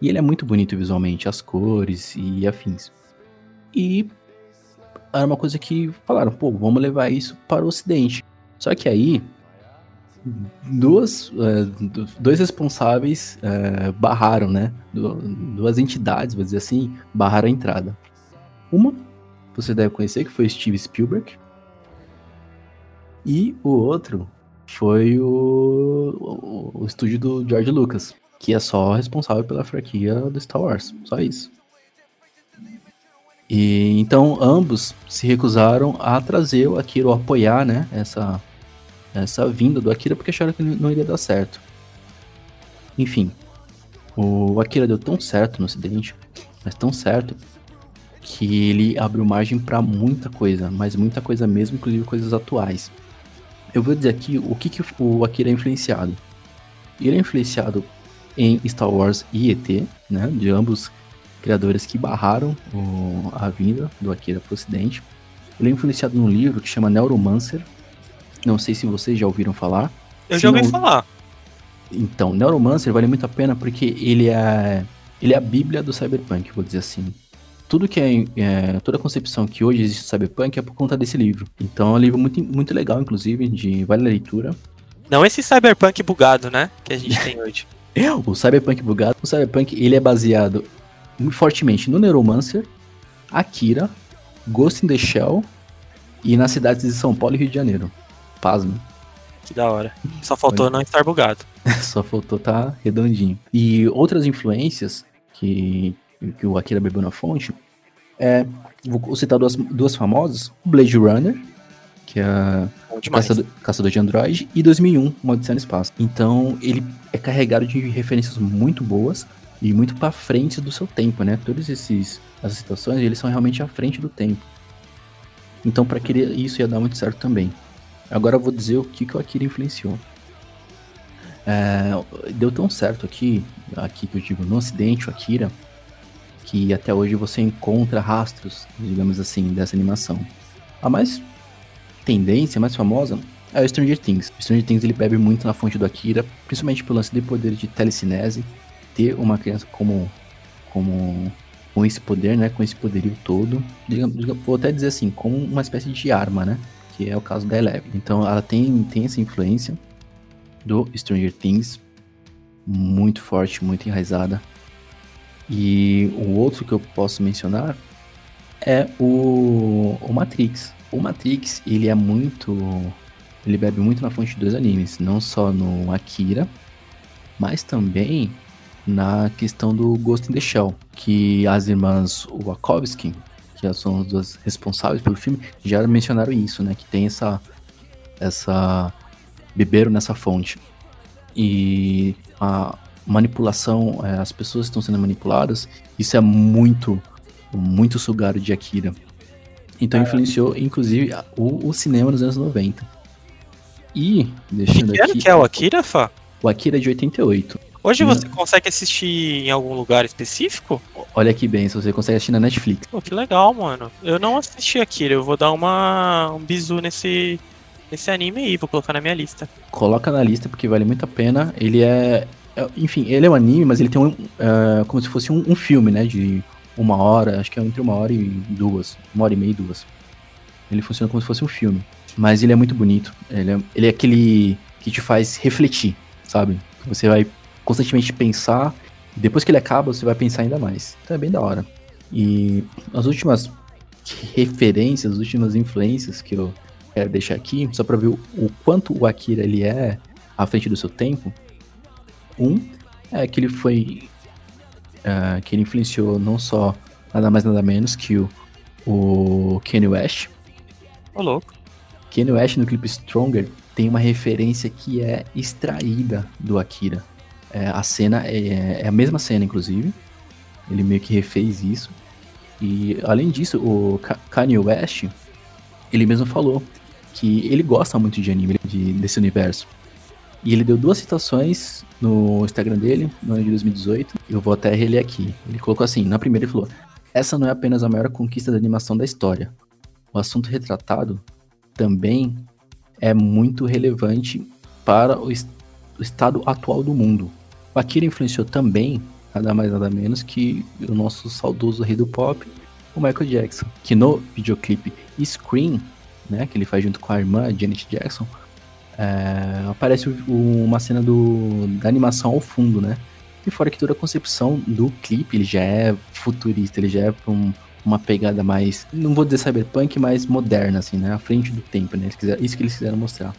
E ele é muito bonito visualmente, as cores e afins. E era uma coisa que falaram, pô, vamos levar isso para o ocidente. Só que aí, duas, é, dois responsáveis é, barraram, né? duas entidades, vou dizer assim, barraram a entrada. Uma você deve conhecer, que foi Steve Spielberg. E o outro foi o, o, o, estúdio do George Lucas, que é só responsável pela franquia do Star Wars. Só isso. E então ambos se recusaram a trazer o Akira, ou apoiar, né, essa, essa vinda do Akira, porque acharam que não iria dar certo. Enfim, o Akira deu tão certo no ocidente, mas tão certo, que ele abriu margem para muita coisa, mas muita coisa mesmo, inclusive coisas atuais. Eu vou dizer aqui o que, que o Akira é influenciado. Ele é influenciado em Star Wars e ET, né, de ambos criadores que barraram o, a vinda do Akira para o ocidente. Ele é influenciado num livro que chama Neuromancer. Não sei se vocês já ouviram falar. Eu se já ouvi não... falar. Então, Neuromancer vale muito a pena porque ele é ele é a bíblia do cyberpunk, vou dizer assim. Tudo que é, é toda a concepção que hoje existe cyberpunk é por conta desse livro. Então é um livro muito, muito legal, inclusive, de vale a leitura. Não esse cyberpunk bugado, né, que a gente tem <laughs> hoje. o cyberpunk bugado, o cyberpunk ele é baseado fortemente no Neuromancer, Akira, Ghost in the Shell e nas cidades de São Paulo e Rio de Janeiro. Pasme. Que da hora. Só faltou não estar bugado. <laughs> Só faltou tá redondinho. E outras influências que, que o Akira bebeu na fonte é. Vou citar duas, duas famosas: Blade Runner, que é Caçador, Caçador de Android, e 2001, Uma Odisseia no Espaço. Então, ele é carregado de referências muito boas e muito para frente do seu tempo, né? Todas esses essas situações, eles são realmente à frente do tempo. Então, para querer isso ia dar muito certo também. Agora eu vou dizer o que, que o Akira influenciou. É, deu tão certo aqui, aqui que eu digo no Ocidente, o Akira, que até hoje você encontra rastros, digamos assim, dessa animação. A mais tendência, mais famosa, é o Stranger Things. O Stranger Things ele bebe muito na fonte do Akira, principalmente pelo lance de poder de telecinese, ter uma criança como, como com esse poder, né, com esse poderio todo, digamos, vou até dizer assim, como uma espécie de arma, né? que é o caso da Eleven. Então ela tem, tem essa influência do Stranger Things muito forte, muito enraizada. E o outro que eu posso mencionar é o, o Matrix. O Matrix, ele é muito. Ele bebe muito na fonte dos animes, não só no Akira, mas também na questão do Ghost in the Shell, que as irmãs Wachowski, que são as duas responsáveis pelo filme, já mencionaram isso, né? Que tem essa. essa. beberam nessa fonte. E a manipulação, é, as pessoas estão sendo manipuladas, isso é muito, muito sugado de Akira. Então é. influenciou, inclusive, o, o, cinema nos anos 90. E, deixando que aqui. que é o Akira, Fá? O Akira é de 88. Hoje você consegue assistir em algum lugar específico? Olha que bem, se você consegue assistir na Netflix. Pô, que legal, mano. Eu não assisti Akira, eu vou dar uma um bizu nesse nesse anime aí, vou colocar na minha lista. Coloca na lista porque vale muito a pena. Ele é enfim, ele é um anime, mas ele tem um, uh, como se fosse um, um, filme, né, de uma hora, acho que é entre uma hora e duas, uma hora e meia e duas. Ele funciona como se fosse um filme, mas ele é muito bonito. Ele é, ele é aquele que te faz refletir, sabe? Você vai constantemente pensar. Depois que ele acaba, você vai pensar ainda mais. Então é bem da hora. E as últimas referências, as últimas influências que eu quero deixar aqui, só para ver o, o, quanto o Akira ele é à frente do seu tempo. Um é que ele foi. Uh, que ele influenciou não só nada mais nada menos que o, o Kanye West. Ô, louco. Kanye West no clipe Stronger tem uma referência que é extraída do Akira. É, a cena é, é, a mesma cena, inclusive. Ele meio que refez isso. E além disso, o Kanye West, ele mesmo falou que ele gosta muito de anime, de, desse universo. E ele deu duas citações no Instagram dele, no ano de 2018. Eu vou até reler aqui. Ele colocou assim: na primeira, ele falou: Essa não é apenas a maior conquista da animação da história. O assunto retratado também é muito relevante para o, o estado atual do mundo. O Akira influenciou também, nada mais nada menos, que o nosso saudoso rei do pop, o Michael Jackson, que no videoclipe Scream, né, que ele faz junto com a irmã Janet Jackson, é, aparece o, uma cena do, da animação ao fundo, né? E fora que toda a concepção do clipe, ele já é futurista, ele já é um, uma pegada mais, não vou dizer cyberpunk, mas moderna, assim, né? À frente do tempo, né? Quiseram, isso que eles quiseram mostrar.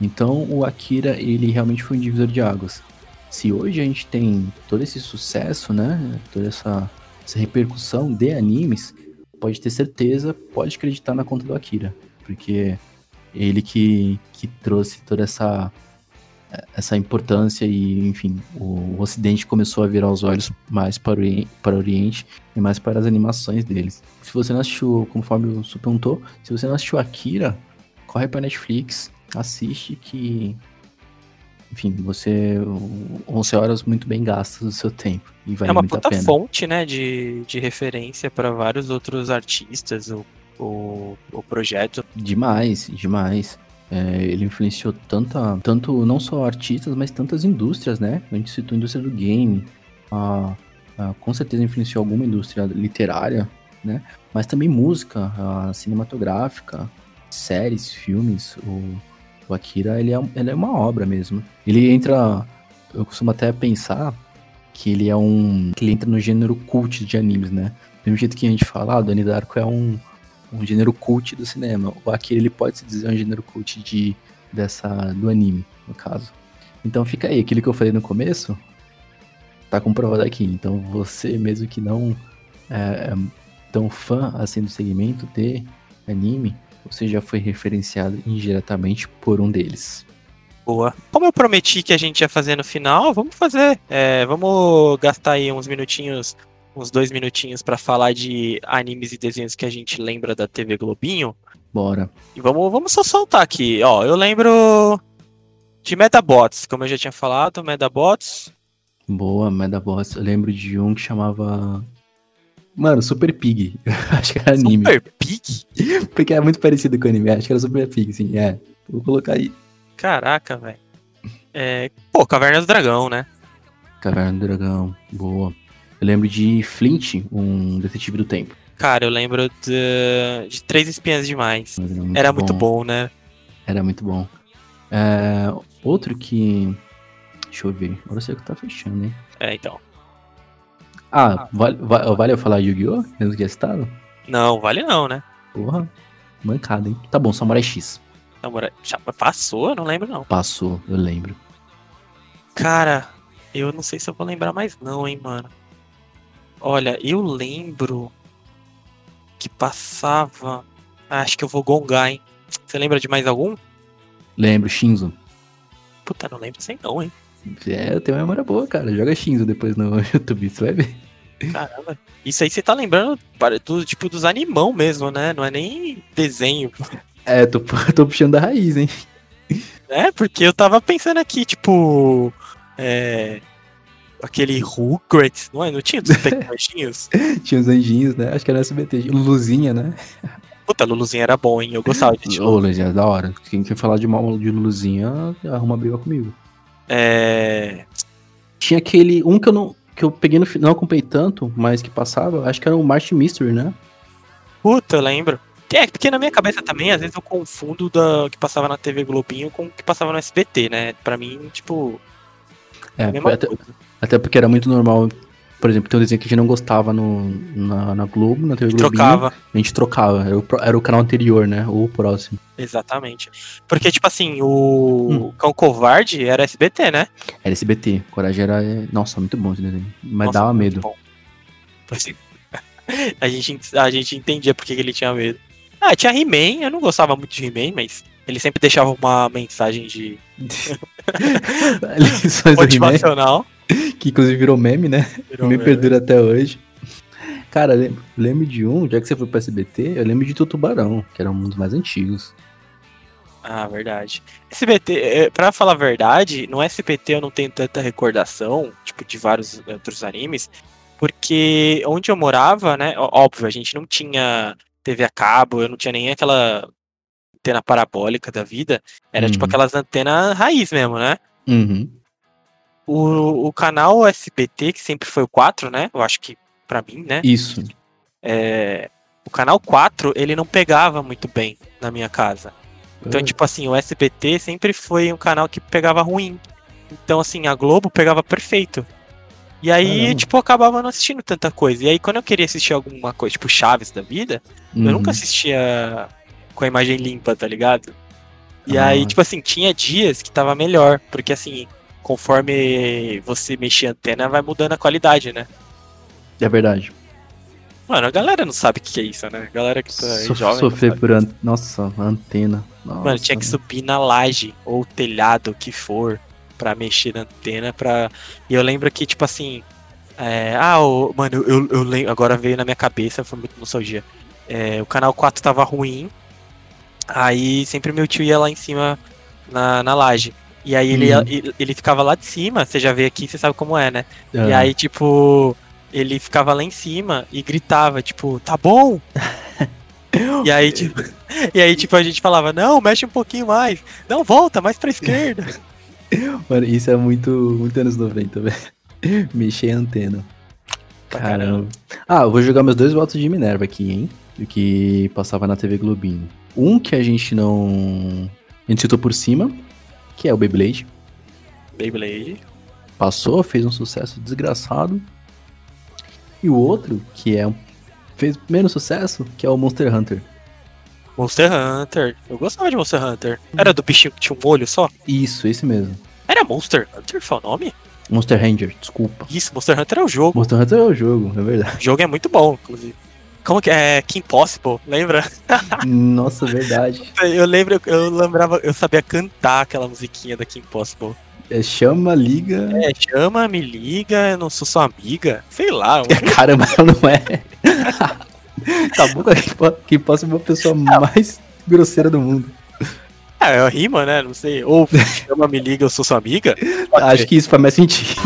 Então o Akira, ele realmente foi um divisor de águas se hoje a gente tem todo esse sucesso, né? Toda essa, essa repercussão de animes, pode ter certeza, pode acreditar na conta do Akira. Porque ele que, que trouxe toda essa essa importância e, enfim, o, o Ocidente começou a virar os olhos mais para o, Oriente, para o Oriente e mais para as animações deles. Se você não assistiu, conforme o Su perguntou, se você não assistiu Akira, corre para Netflix, assiste que enfim, você 11 horas muito bem gastas do seu tempo. E vale é uma muito puta a pena. fonte, né, de, de referência para vários outros artistas, o, o, o projeto. Demais, demais. É, ele influenciou tanta, tanto não só artistas, mas tantas indústrias, né? A gente citou a indústria do game, a, a, com certeza influenciou alguma indústria literária, né? Mas também música, a cinematográfica, séries, filmes. O, o Akira, ele é, ele é uma obra mesmo. Ele entra, eu costumo até pensar que ele é um, que ele entra no gênero cult de animes, né? Do mesmo jeito que a gente fala, ah, Donnie Darko é um um gênero cult do cinema. O Akira ele pode se dizer um gênero cult de, dessa, do anime, no caso. Então fica aí, aquilo que eu falei no começo, tá comprovado aqui. Então você, mesmo que não é, é tão fã assim do segmento de anime, você já foi referenciado indiretamente por um deles. Boa. Como eu prometi que a gente ia fazer no final, vamos fazer. É, vamos gastar aí uns minutinhos uns dois minutinhos para falar de animes e desenhos que a gente lembra da TV Globinho. Bora. E vamos, vamos só soltar aqui. Ó, eu lembro de Medabots, como eu já tinha falado, Medabots. Boa, Medabots. Eu lembro de um que chamava. Mano, Super Pig. <laughs> Acho que era anime. Super Pig? Porque é muito parecido com o anime. Acho que era Super Pig, sim. É. Vou colocar aí. Caraca, velho. É... Pô, Caverna do Dragão, né? Caverna do Dragão. Boa. Eu lembro de Flint, um detetive do tempo. Cara, eu lembro de, de Três Espiãs Demais. Era muito, Era bom. muito bom, né? Era muito bom. É, outro que. Deixa eu ver. Agora eu sei que tá fechando, hein? É, então. Ah, vale, va- vale eu falar Yu-Gi-Oh? Mesmo que estado? Não, vale não, né? Porra, mancada, hein? Tá bom, Samurai X. Namora... Já passou? Eu não lembro, não. Passou, eu lembro. Cara, eu não sei se eu vou lembrar mais não, hein, mano. Olha, eu lembro que passava. Ah, acho que eu vou gongar, hein? Você lembra de mais algum? Lembro, Shinzo. Puta, não lembro sem não, hein? É, eu tenho uma memória boa, cara. Joga Shinzo depois no <laughs> YouTube, você vai ver. Caramba. Isso aí você tá lembrando para- do tipo dos animão mesmo, né? Não é nem desenho. É, tô, <laughs> tô puxando da raiz, hein? É, porque eu tava pensando aqui, tipo. É. Aquele Rugrats, não é? Não tinha dos tecnologinhos? <laughs> Tinha os anjinhos, né? Acho que era SBT. Luluzinha, né? Puta, Luluzinha era bom, hein? Eu gostava de Ô, Luluzinha, da hora. Quem quer falar de mal de Luluzinha, arruma briga comigo. É. Tinha aquele. Um que eu não. Que eu peguei no final, não acompanhei tanto, mas que passava, acho que era o March Mystery, né? Puta, eu lembro. É, porque na minha cabeça também, às vezes eu confundo da que passava na TV Globinho com o que passava no SBT, né? Pra mim, tipo, É, mesma até, até porque era muito normal, por exemplo, ter um desenho que a gente não gostava no, na, na Globo, na TV Globinho. trocava. A gente trocava, era o, era o canal anterior, né? Ou o próximo. Exatamente. Porque, tipo assim, o Hum. Cão Covarde era SBT, né? Era SBT. Coragem era. é, Nossa, muito bom esse desenho. Mas Nossa, dava medo. bom. É. <laughs> A gente, a gente entendia porque que ele tinha medo. Ah, tinha He-Man, eu não gostava muito de He-Man, mas ele sempre deixava uma mensagem de <laughs> He-Man, motivacional. que inclusive virou meme, né? Virou me meme. perdura até hoje. Cara, lembro, lembro de um, já que você foi pro SBT, eu lembro de Tutubarão, que era um dos mais antigos. Ah, verdade. SBT, eh, pra falar a verdade, no SBT eu não tenho tanta recordação, tipo, de vários outros animes, porque onde eu morava, né, óbvio, a gente não tinha TV a cabo, eu não tinha nem aquela antena parabólica da vida, era tipo Uhum. aquelas antenas raiz mesmo, né? Uhum. O, o canal SBT, que sempre foi o 4, né, eu acho que pra mim, né, Isso. é, o canal 4, ele não pegava muito bem na minha casa. Então, Ah. tipo assim, o SBT sempre foi um canal que pegava ruim. Então, assim, a Globo pegava perfeito. E aí, tipo, eu acabava não assistindo tanta coisa. E aí, quando eu queria assistir alguma coisa, tipo Chaves da vida, eu Uhum. nunca assistia com a imagem limpa, tá ligado? E Ah. aí, tipo assim, tinha dias que tava melhor. Porque, assim, conforme você mexia a antena, vai mudando a qualidade, né? É verdade. Mano, a galera não sabe o que é isso, né? A galera que tá aí So- jovem. sofrer por an... Nossa, antena. Nossa. Mano, tinha que subir na laje ou telhado, o que for, pra mexer na antena. Pra... E eu lembro que, tipo assim. é, Ah, o... mano, eu, eu lembro. Agora veio na minha cabeça, foi muito nostalgia. É, o canal 4 tava ruim. Aí sempre meu tio ia lá em cima na, na laje. E aí ele, Uhum. ele, ele ficava lá de cima, você já veio aqui, você sabe como é, né? E Ah, aí, tipo, ele ficava lá em cima e gritava, tipo, tá bom? <laughs> e aí, tipo, e aí, tipo, a gente falava, não, mexe um pouquinho mais. Não, volta, mais pra esquerda. <laughs> Mano, isso é muito, muito anos 90, velho. <laughs> Mexer em antena. Caramba. Ah, eu vou jogar meus dois votos de Minerva aqui, hein? O que passava na TV Globinho. Um que a gente não. A gente citou por cima, que é o Beyblade. Beyblade. Passou, fez um sucesso desgraçado. E o outro, que é fez menos sucesso, que é o Monster Hunter. Monster Hunter. Eu gostava de Monster Hunter. Era do bichinho que tinha um olho só? Isso, esse mesmo. Era Monster Hunter, foi o nome? Monster Ranger, desculpa. Isso, Monster Hunter é o jogo. Monster Hunter é o jogo, é verdade. O jogo é muito bom, inclusive. Como que é? Kim Possible, lembra? Nossa, verdade. <laughs> Eu lembro, eu lembrava, eu sabia cantar aquela musiquinha da Kim Possible. É, chama, liga. É, chama, me liga, eu não sou sua amiga. Sei lá, <laughs> um Caramba, não é. <laughs> Acabou com a que po- que possa ser uma pessoa mais grosseira do mundo. É, rima, né? Não sei. Ou chama, me liga, eu sou sua amiga. Acho que isso faz mais sentido.